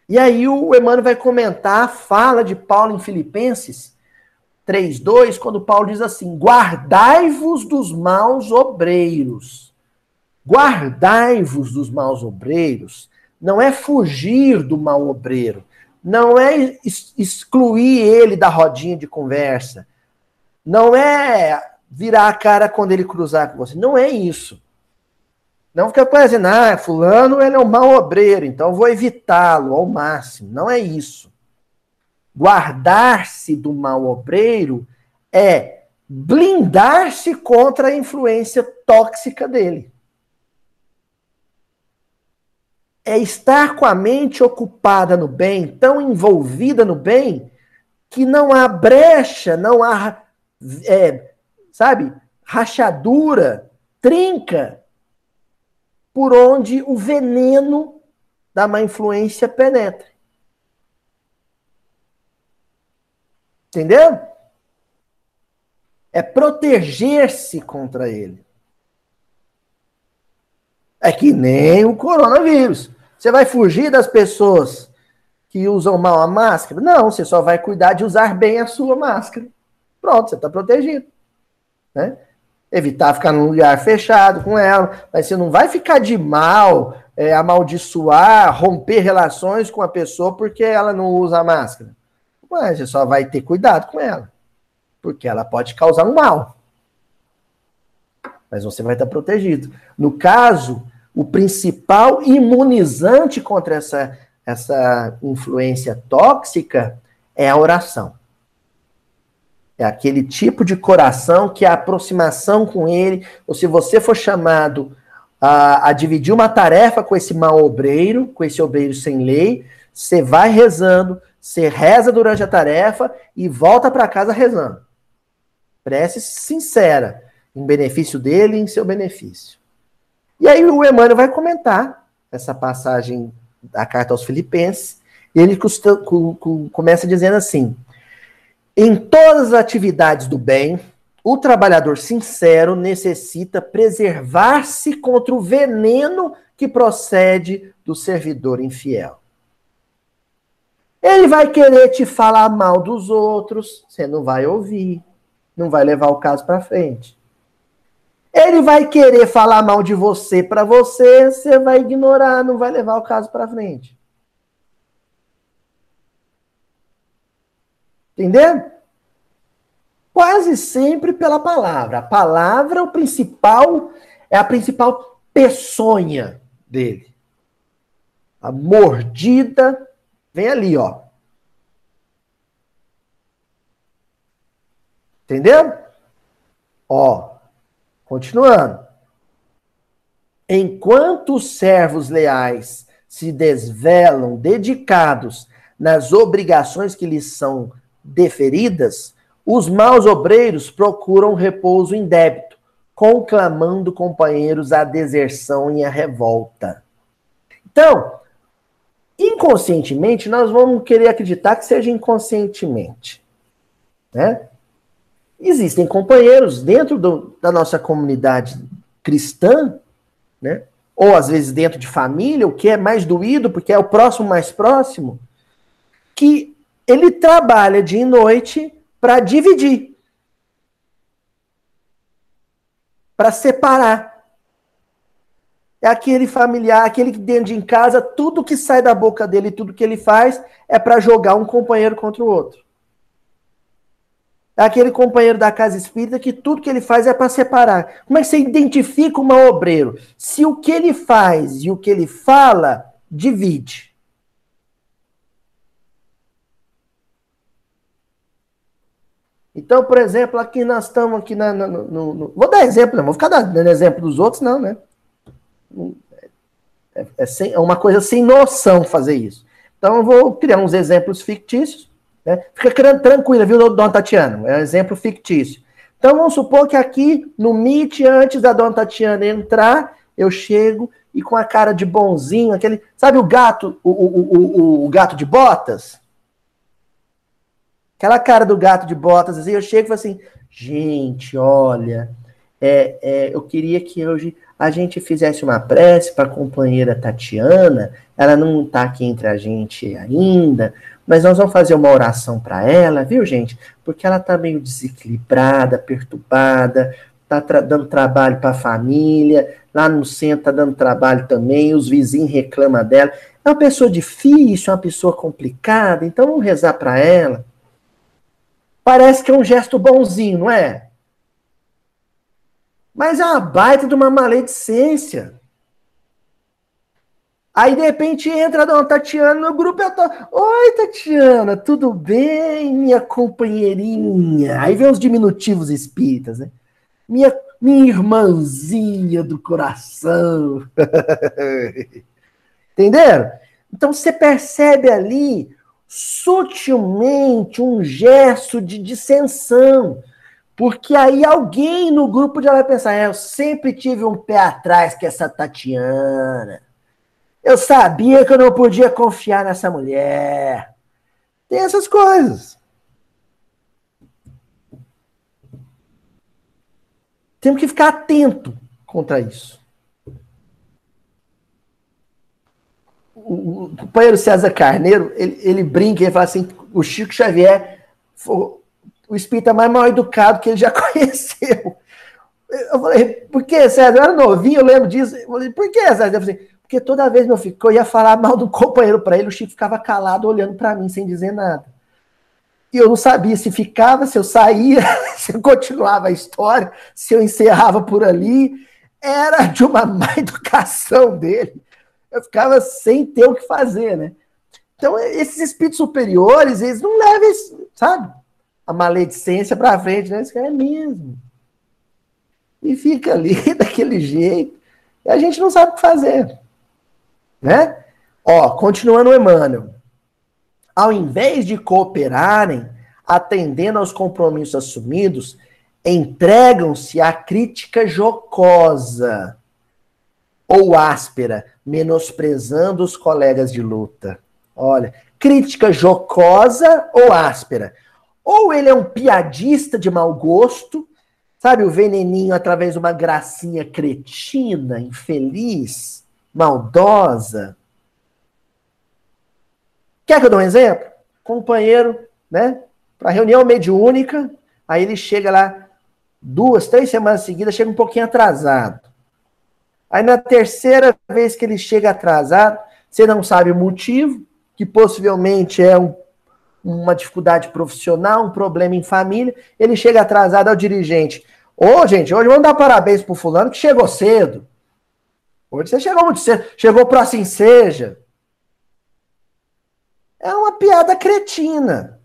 E aí o Emmanuel vai comentar a fala de Paulo em Filipenses 3:2, quando Paulo diz assim: "Guardai-vos dos maus obreiros". Guardai-vos dos maus obreiros não é fugir do mau obreiro, não é excluir ele da rodinha de conversa, não é virar a cara quando ele cruzar com você, não é isso. Não fica parecendo, ah, fulano ele é um mau obreiro, então vou evitá-lo ao máximo. Não é isso. Guardar-se do mau obreiro é blindar-se contra a influência tóxica dele. É estar com a mente ocupada no bem, tão envolvida no bem, que não há brecha, não há, é, sabe, rachadura, trinca por onde o veneno da má influência penetra. Entendeu? É proteger-se contra ele. É que nem o coronavírus. Você vai fugir das pessoas que usam mal a máscara? Não, você só vai cuidar de usar bem a sua máscara. Pronto, você está protegido. Né? evitar ficar num lugar fechado com ela, mas você não vai ficar de mal, é, amaldiçoar, romper relações com a pessoa porque ela não usa máscara. Mas você só vai ter cuidado com ela, porque ela pode causar um mal. Mas você vai estar protegido. No caso, o principal imunizante contra essa, essa influência tóxica é a oração. É aquele tipo de coração que a aproximação com ele, ou se você for chamado a, a dividir uma tarefa com esse mal obreiro, com esse obreiro sem lei, você vai rezando, você reza durante a tarefa e volta para casa rezando. Prece sincera, em benefício dele e em seu benefício. E aí o Emmanuel vai comentar essa passagem da carta aos Filipenses, e ele custa, começa dizendo assim: em todas as atividades do bem, o trabalhador sincero necessita preservar-se contra o veneno que procede do servidor infiel. Ele vai querer te falar mal dos outros, você não vai ouvir, não vai levar o caso para frente. Ele vai querer falar mal de você para você, você vai ignorar, não vai levar o caso para frente. Entendendo? Quase sempre pela palavra. A palavra é o principal, é a principal peçonha dele. A mordida vem ali, ó. Entendeu? Ó, continuando. Enquanto os servos leais se desvelam dedicados nas obrigações que lhes são deferidas, os maus obreiros procuram repouso em débito, conclamando companheiros à deserção e à revolta. Então, inconscientemente, nós vamos querer acreditar que seja inconscientemente. Né? Existem companheiros dentro do, da nossa comunidade cristã, né? ou às vezes dentro de família, o que é mais doído, porque é o próximo mais próximo, que ele trabalha dia e noite para dividir, para separar. É aquele familiar, aquele que dentro de casa, tudo que sai da boca dele, tudo que ele faz é para jogar um companheiro contra o outro. É aquele companheiro da casa espírita que tudo que ele faz é para separar. Como é que você identifica um obreiro? Se o que ele faz e o que ele fala divide. Então, por exemplo, aqui nós estamos aqui na, no, no, no, Vou dar exemplo, não vou ficar dando exemplo dos outros, não, né? É, é, sem, é, uma coisa sem noção fazer isso. Então, eu vou criar uns exemplos fictícios. Né? Fica tranquila, viu, dona Tatiana? É um exemplo fictício. Então, vamos supor que aqui no Meet, antes da dona Tatiana entrar, eu chego e com a cara de bonzinho, aquele. Sabe o gato, o, o, o, o gato de botas? Aquela cara do gato de botas, assim, eu chego e falo assim, gente, olha, é, é, eu queria que hoje a gente fizesse uma prece para a companheira Tatiana, ela não está aqui entre a gente ainda, mas nós vamos fazer uma oração para ela, viu, gente? Porque ela está meio desequilibrada, perturbada, está tra dando trabalho para a família, lá no centro está dando trabalho também, os vizinhos reclamam dela. É uma pessoa difícil, uma pessoa complicada, então vamos rezar para ela. Parece que é um gesto bonzinho, não é? Mas é uma baita de uma maledicência. Aí, de repente, entra a dona Tatiana no grupo. Eu tô, Oi, Tatiana, tudo bem, minha companheirinha? Aí vem os diminutivos espíritas, né? Minha, minha irmãzinha do coração. Entenderam? Então, você percebe ali sutilmente um gesto de dissensão. Porque aí alguém no grupo já vai pensar: é, eu sempre tive um pé atrás com essa Tatiana. Eu sabia que eu não podia confiar nessa mulher. Tem essas coisas. Temos que ficar atento contra isso. o, companheiro César Carneiro, ele, ele brinca, ele fala assim, o Chico Xavier foi o espírita mais mal educado que ele já conheceu. Eu falei, por que, César? Eu era novinho, eu lembro disso. Eu falei, por que, César? Eu falei, porque toda vez meu filho, eu ia falar mal do companheiro para ele, o Chico ficava calado olhando para mim sem dizer nada. E eu não sabia se ficava, se eu saía, se eu continuava a história, se eu encerrava por ali. Era de uma má educação dele eu ficava sem ter o que fazer, né? Então, esses espíritos superiores, eles não levam, sabe, a maledicência para frente, né? Isso é mesmo. E fica ali daquele jeito. E a gente não sabe o que fazer. Né? Ó, continuando Emmanuel. Ao invés de cooperarem, atendendo aos compromissos assumidos, entregam-se à crítica jocosa ou áspera, menosprezando os colegas de luta. Olha, crítica jocosa ou áspera. Ou ele é um piadista de mau gosto, sabe, o veneninho através de uma gracinha cretina, infeliz, maldosa. Quer que eu dê um exemplo? Companheiro, né, para reunião mediúnica, aí ele chega lá duas, três semanas seguidas, chega um pouquinho atrasado. Aí na terceira vez que ele chega atrasado, você não sabe o motivo, que possivelmente é um, uma dificuldade profissional, um problema em família. Ele chega atrasado ao dirigente. Ô, gente, hoje vamos dar parabéns pro fulano que chegou cedo. Hoje você chegou muito cedo, chegou pro assim seja. É uma piada cretina,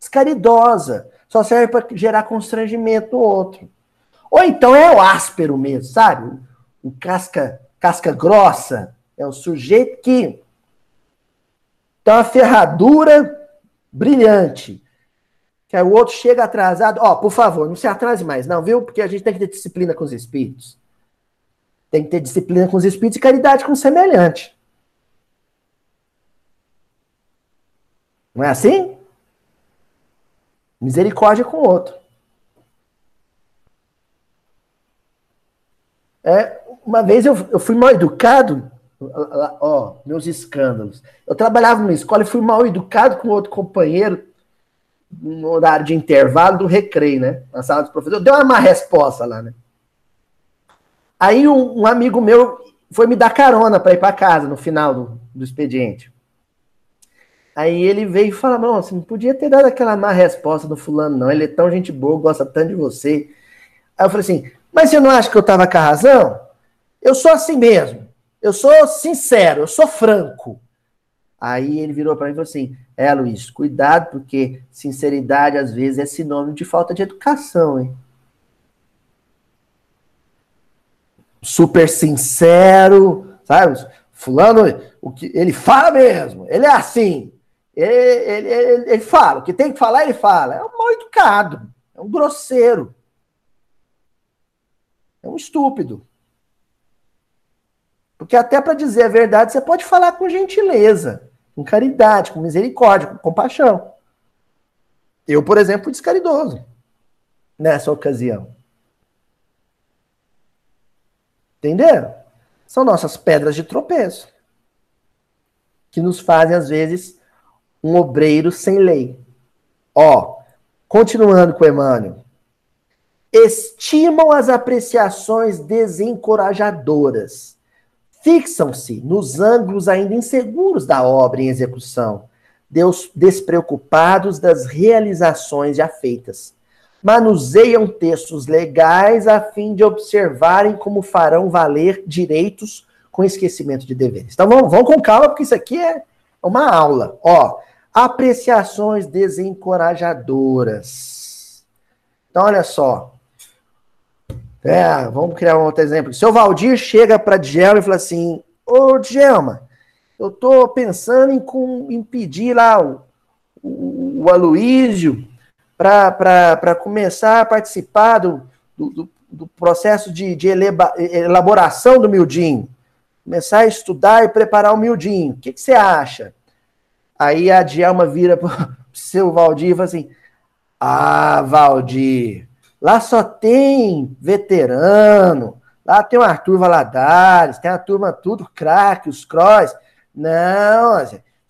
escaridosa, só serve para gerar constrangimento no outro. Ou então é o áspero mesmo, sabe? o casca, casca grossa, é o sujeito que tem uma ferradura brilhante. Que aí o outro chega atrasado. Ó, oh, por favor, não se atrase mais, não, viu? Porque a gente tem que ter disciplina com os espíritos. Tem que ter disciplina com os espíritos e caridade com o semelhante. Não é assim? Misericórdia com o outro. É, uma vez eu, eu fui mal educado, ó, meus escândalos. Eu trabalhava numa escola e fui mal educado com outro companheiro no horário de intervalo do recreio, né? Na sala dos professores. Deu uma má resposta lá, né? Aí um, um amigo meu foi me dar carona para ir para casa no final do, do expediente. Aí ele veio e falou: Não, você não podia ter dado aquela má resposta do fulano, não. Ele é tão gente boa, gosta tanto de você. Aí eu falei assim: Mas você não acha que eu tava com a razão? Eu sou assim mesmo. Eu sou sincero, eu sou franco. Aí ele virou para mim e falou assim: É, Luiz, cuidado, porque sinceridade às vezes é sinônimo de falta de educação, hein? Super sincero, sabe? Fulano, o que ele fala mesmo, ele é assim. Ele, ele, ele, ele fala, o que tem que falar, ele fala. É um mal educado, é um grosseiro. É um estúpido. Porque até para dizer a verdade, você pode falar com gentileza, com caridade, com misericórdia, com compaixão. Eu, por exemplo, fui descaridoso nessa ocasião. Entenderam? São nossas pedras de tropeço. Que nos fazem, às vezes, um obreiro sem lei. Ó, continuando com Emmanuel. Estimam as apreciações desencorajadoras. Fixam-se nos ângulos ainda inseguros da obra em execução, Deus despreocupados das realizações já feitas manuseiam textos legais a fim de observarem como farão valer direitos com esquecimento de deveres. Então vamos, vamos com calma, porque isso aqui é uma aula. Ó, apreciações desencorajadoras. Então, olha só. É, vamos criar um outro exemplo. Seu Valdir chega para Djalma e fala assim: Ô Djalma, eu tô pensando em, com, em pedir lá o, o, o Aloísio para começar a participar do, do, do processo de, de elaboração do miudinho. Começar a estudar e preparar o miudinho. O que, que você acha? Aí a Djalma vira pro seu Valdir e fala assim: Ah, Valdir, lá só tem veterano, lá tem o Arthur Valadares, tem a turma tudo craque, os cross. Não,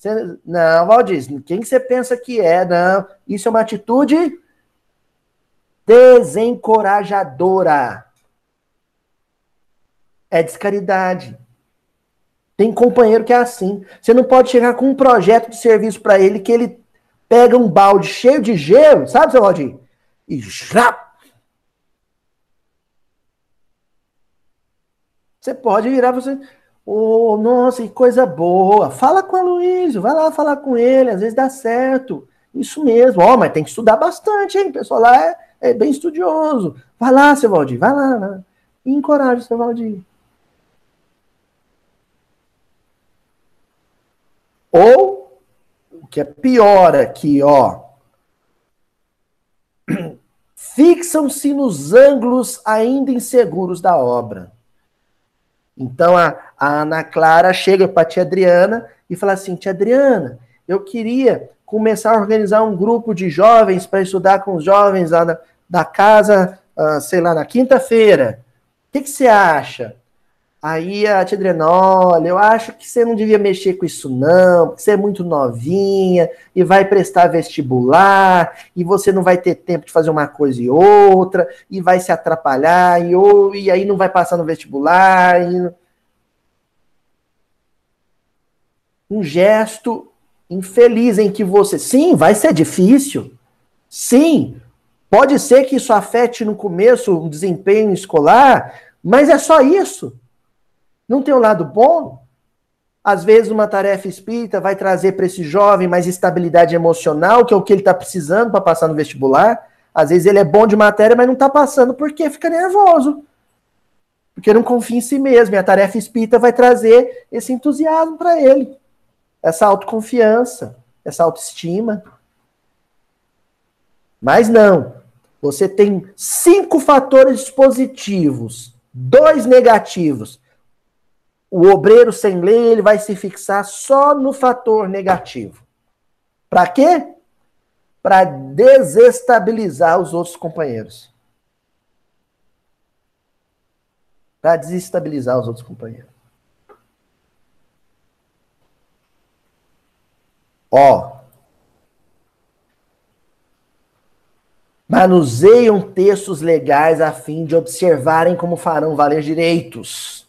você, não, Valdir, quem que você pensa que é? Não, isso é uma atitude desencorajadora. É descaridade. Tem companheiro que é assim. Você não pode chegar com um projeto de serviço para ele que ele pega um balde cheio de gelo, sabe, seu Valdir? E já. Você pode virar você. Oh, nossa, que coisa boa. Fala com o Luiz, vai lá falar com ele, às vezes dá certo. Isso mesmo. Ó, oh, mas tem que estudar bastante, hein? O pessoal lá é, é bem estudioso. Vai lá, seu Valdir, vai lá. Né? E encoraje o seu Valdir. Ou, o que é pior aqui, ó. Fixam-se nos ângulos ainda inseguros da obra. Então a, a Ana Clara chega para a tia Adriana e fala assim: Tia Adriana, eu queria começar a organizar um grupo de jovens para estudar com os jovens lá da, da casa, uh, sei lá, na quinta-feira. O que, que você acha? Aí a tia Adriana, olha, eu acho que você não devia mexer com isso não, porque você é muito novinha e vai prestar vestibular e você não vai ter tempo de fazer uma coisa e outra e vai se atrapalhar e, ou, e aí não vai passar no vestibular. E... Um gesto infeliz em que você, sim, vai ser difícil, sim, pode ser que isso afete no começo o desempenho escolar, mas é só isso. Não tem um lado bom? Às vezes, uma tarefa espírita vai trazer para esse jovem mais estabilidade emocional, que é o que ele está precisando para passar no vestibular. Às vezes, ele é bom de matéria, mas não está passando porque fica nervoso. Porque não confia em si mesmo. E a tarefa espírita vai trazer esse entusiasmo para ele, essa autoconfiança, essa autoestima. Mas não. Você tem cinco fatores positivos, dois negativos o obreiro sem lei ele vai se fixar só no fator negativo. Para quê? Para desestabilizar os outros companheiros. Para desestabilizar os outros companheiros. Ó. Manuseiam textos legais a fim de observarem como farão valer direitos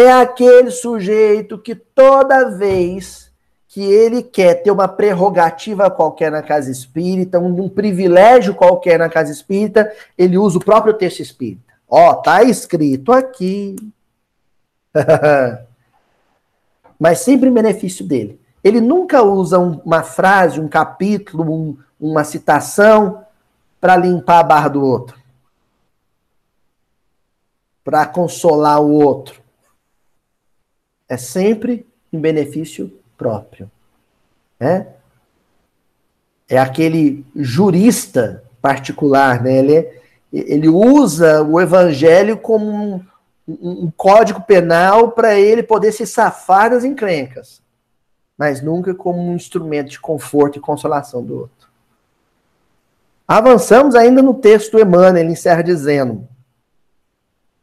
é aquele sujeito que toda vez que ele quer ter uma prerrogativa qualquer na casa espírita, um, um privilégio qualquer na casa espírita, ele usa o próprio texto espírita. Ó, tá escrito aqui. Mas sempre em benefício dele. Ele nunca usa um, uma frase, um capítulo, um, uma citação para limpar a barra do outro. Para consolar o outro é sempre em benefício próprio. Né? É aquele jurista particular, né? Ele, é, ele usa o evangelho como um, um, código penal para ele poder se safar das encrencas, mas nunca como um instrumento de conforto e consolação do outro. Avançamos ainda no texto do Emmanuel, ele encerra dizendo: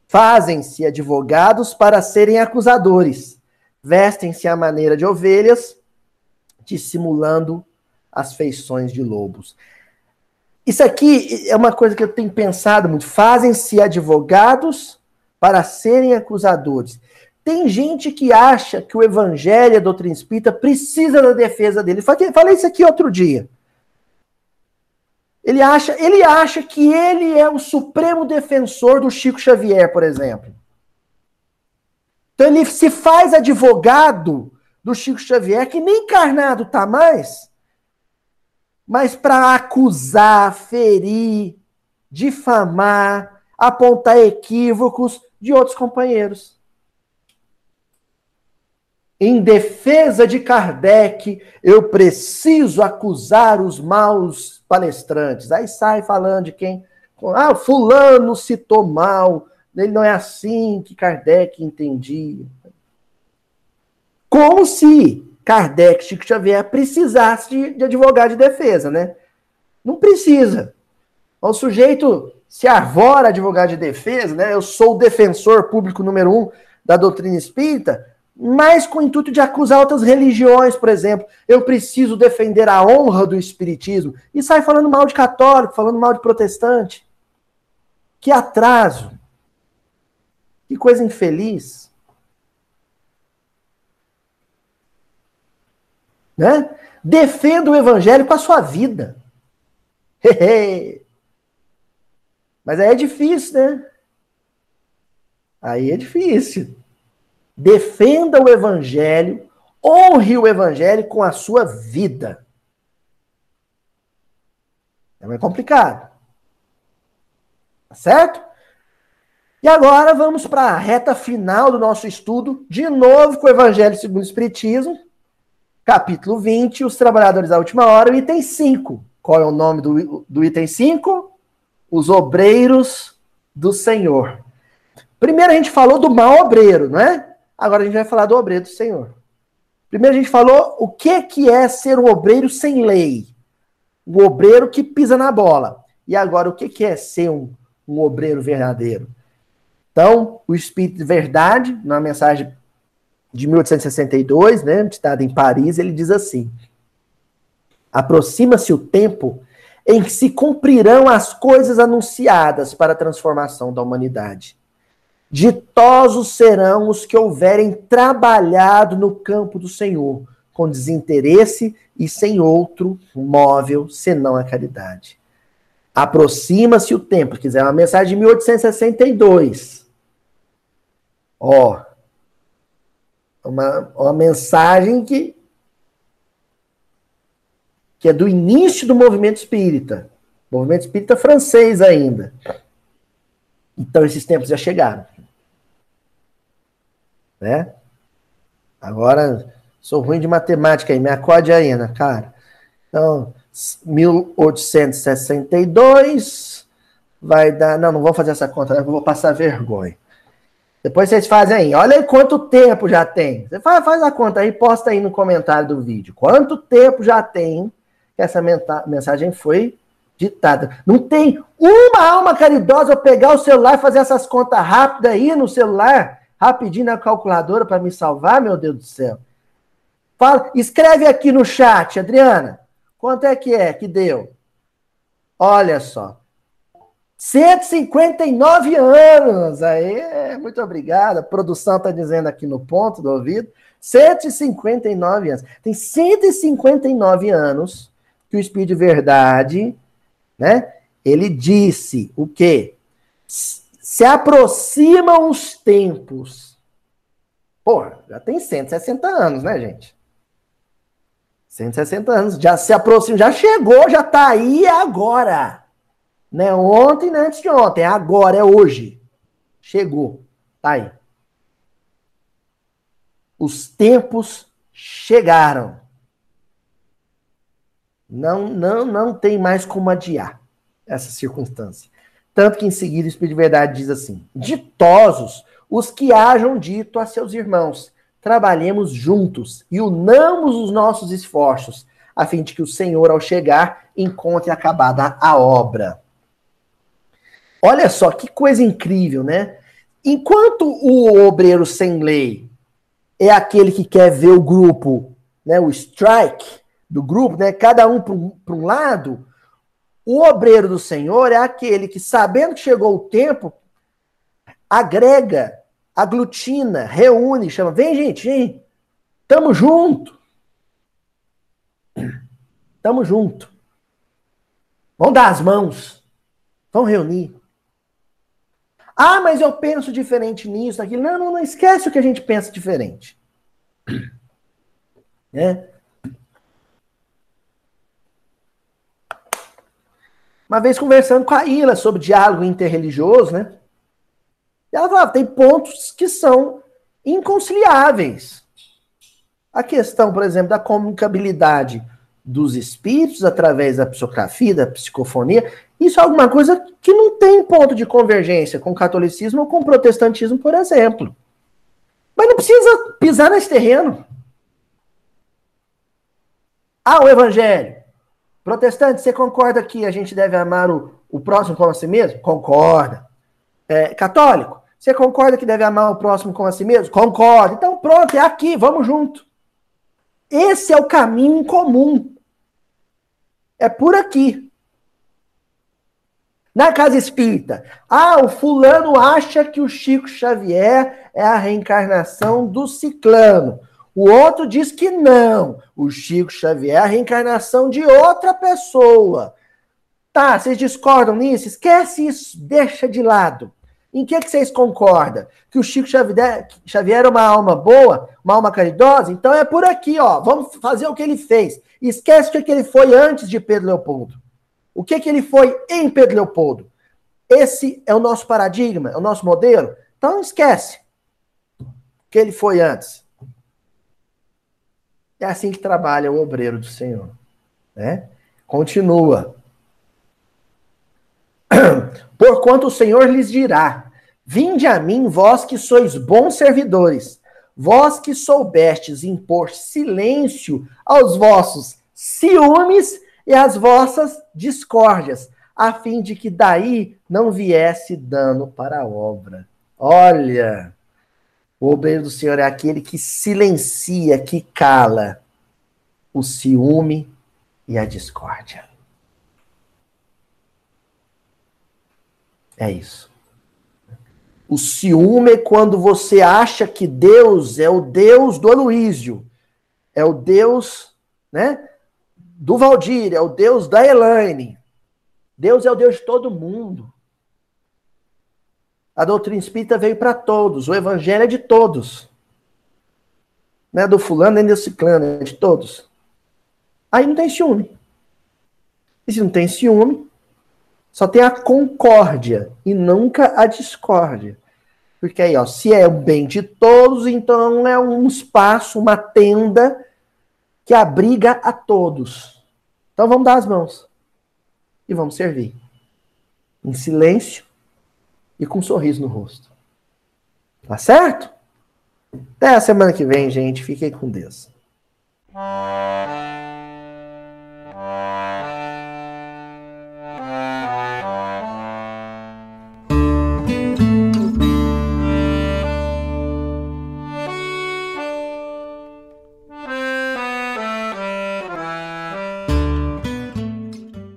Fazem-se advogados para serem acusadores, vestem-se à maneira de ovelhas, dissimulando as feições de lobos. Isso aqui é uma coisa que eu tenho pensado muito. Fazem-se advogados para serem acusadores. Tem gente que acha que o evangelho, a doutrina espírita, precisa da defesa dele. Falei isso aqui outro dia. Ele acha, ele acha que ele é o supremo defensor do Chico Xavier, por exemplo. Então ele se faz advogado do Chico Xavier, que nem encarnado tá mais, mas para acusar, ferir, difamar, apontar equívocos de outros companheiros. Em defesa de Kardec, eu preciso acusar os maus palestrantes. Aí sai falando de quem. Ah, Fulano citou mal. Ele não é assim que Kardec entendia. Como se Kardec, Chico Xavier, precisasse de, de advogado de defesa, né? Não precisa. O sujeito se arvora advogado de defesa, né? Eu sou o defensor público número um da doutrina espírita mas com o intuito de acusar outras religiões, por exemplo. Eu preciso defender a honra do espiritismo. E sai falando mal de católico, falando mal de protestante. Que atraso. Que coisa infeliz. Né? Defenda o evangelho com a sua vida. Mas aí é difícil, né? Aí é difícil defenda o evangelho, honre o evangelho com a sua vida. É mais complicado. Tá certo? E agora vamos para a reta final do nosso estudo, de novo com o Evangelho segundo o Espiritismo, capítulo 20, os trabalhadores da última hora, item 5. Qual é o nome do, do item 5? Os obreiros do Senhor. Primeiro a gente falou do mal obreiro, não é? Agora a gente vai falar do obreiro do Senhor. Primeiro a gente falou o que, que é ser um obreiro sem lei. O obreiro que pisa na bola. E agora o que, que é ser um, um obreiro verdadeiro? Então, o Espírito de Verdade, na mensagem de 1862, né, em Paris, ele diz assim: Aproxima-se o tempo em que se cumprirão as coisas anunciadas para a transformação da humanidade. Ditosos serão os que houverem trabalhado no campo do Senhor, com desinteresse e sem outro móvel senão a caridade. Aproxima-se o tempo. Quiser uma mensagem de 1862. Ó. Uma, uma mensagem que, que é do início do movimento espírita. Movimento espírita francês ainda. Então, esses tempos já chegaram né? Agora, sou ruim de matemática aí, me acorde aí, Ana, cara. Então, 1862 vai dar. Não, não vou fazer essa conta, né? vou passar vergonha. Depois vocês fazem aí. Olha aí quanto tempo já tem. Você faz, faz a conta aí, posta aí no comentário do vídeo. Quanto tempo já tem que essa mensagem foi ditada? Não tem uma alma caridosa pegar o celular e fazer essas contas rápidas aí no celular rapidinho na calculadora para me salvar, meu Deus do céu. Fala, escreve aqui no chat, Adriana. Quanto é que é que deu? Olha só. 159 anos. Aí, muito obrigado. A produção está dizendo aqui no ponto do ouvido. 159 anos. Tem 159 anos que o Espírito de Verdade, né? Ele disse o quê? Se aproximam os tempos. Porra, já tem 160 anos, né, gente? 160 anos, já se aproxima, já chegou, já tá aí agora. Né? Ontem, né, antes de ontem, agora, é hoje. Chegou, tá aí. Os tempos chegaram. Não, não, não tem mais como adiar essa circunstância. Tanto que em seguida o Espírito de Verdade diz assim: Ditosos os que hajam dito a seus irmãos, trabalhemos juntos e unamos os nossos esforços, a fim de que o Senhor, ao chegar, encontre acabada a obra. Olha só que coisa incrível, né? Enquanto o obreiro sem lei é aquele que quer ver o grupo, né, o strike do grupo, né, cada um para um, lado, o obreiro do Senhor é aquele que, sabendo que chegou o tempo, agrega, aglutina, reúne, chama, vem gente, vem, tamo junto. Tamo junto. Vamos dar as mãos. Vamos reunir. Ah, mas eu penso diferente nisso, naquilo. Não, não, não esquece o que a gente pensa diferente. Né? Uma vez conversando com a Ila sobre diálogo interreligioso, né? E ela falava, tem pontos que são inconciliáveis. A questão, por exemplo, da comunicabilidade dos espíritos através da psicografia, da psicofonia, isso é alguma coisa que não tem ponto de convergência com o catolicismo ou com o protestantismo, por exemplo. Mas não precisa pisar nesse terreno. Ah, o evangelho. Protestante, você concorda que a gente deve amar o, o próximo como a si mesmo? Concorda. É, católico, você concorda que deve amar o próximo como a si mesmo? Concorda. Então pronto, é aqui, vamos junto. Esse é o caminho comum. É por aqui. Na casa espírita, ah, o fulano acha que o Chico Xavier é a reencarnação do ciclano. O outro diz que não. O Chico Xavier é a reencarnação de outra pessoa. Tá, vocês discordam nisso? Esquece isso, deixa de lado. Em que, que vocês concordam? Que o Chico Xavier, Xavier uma alma boa, uma alma caridosa? Então é por aqui, ó. Vamos fazer o que ele fez. Esquece o que, que ele foi antes de Pedro Leopoldo. O que, que ele foi em Pedro Leopoldo. Esse é o nosso paradigma, é o nosso modelo. Então esquece o que ele foi antes. É assim que trabalha o obreiro do Senhor. Né? Continua. Porquanto o Senhor lhes dirá: Vinde a mim, vós que sois bons servidores, vós que soubestes impor silêncio aos vossos ciúmes e às vossas discórdias, a fim de que daí não viesse dano para a obra. Olha, o obreiro do Senhor é aquele que silencia, que cala o ciúme e a discórdia. É isso. O ciúme é quando você acha que Deus é o Deus do Aloísio, é o Deus, né, do Valdir, é o Deus da Elaine. Deus é o Deus de todo mundo. A doutrina espírita veio para todos, o evangelho é de todos. Não é do fulano nem do ciclano, é de todos. Aí não tem ciúme. E se não tem ciúme, só tem a concórdia e nunca a discórdia. Porque aí, ó, se é o bem de todos, então é um espaço, uma tenda que abriga a todos. Então vamos dar as mãos e vamos servir. Em silêncio e com um sorriso no rosto. Tá certo? Até a semana que vem, gente. Fiquem com Deus.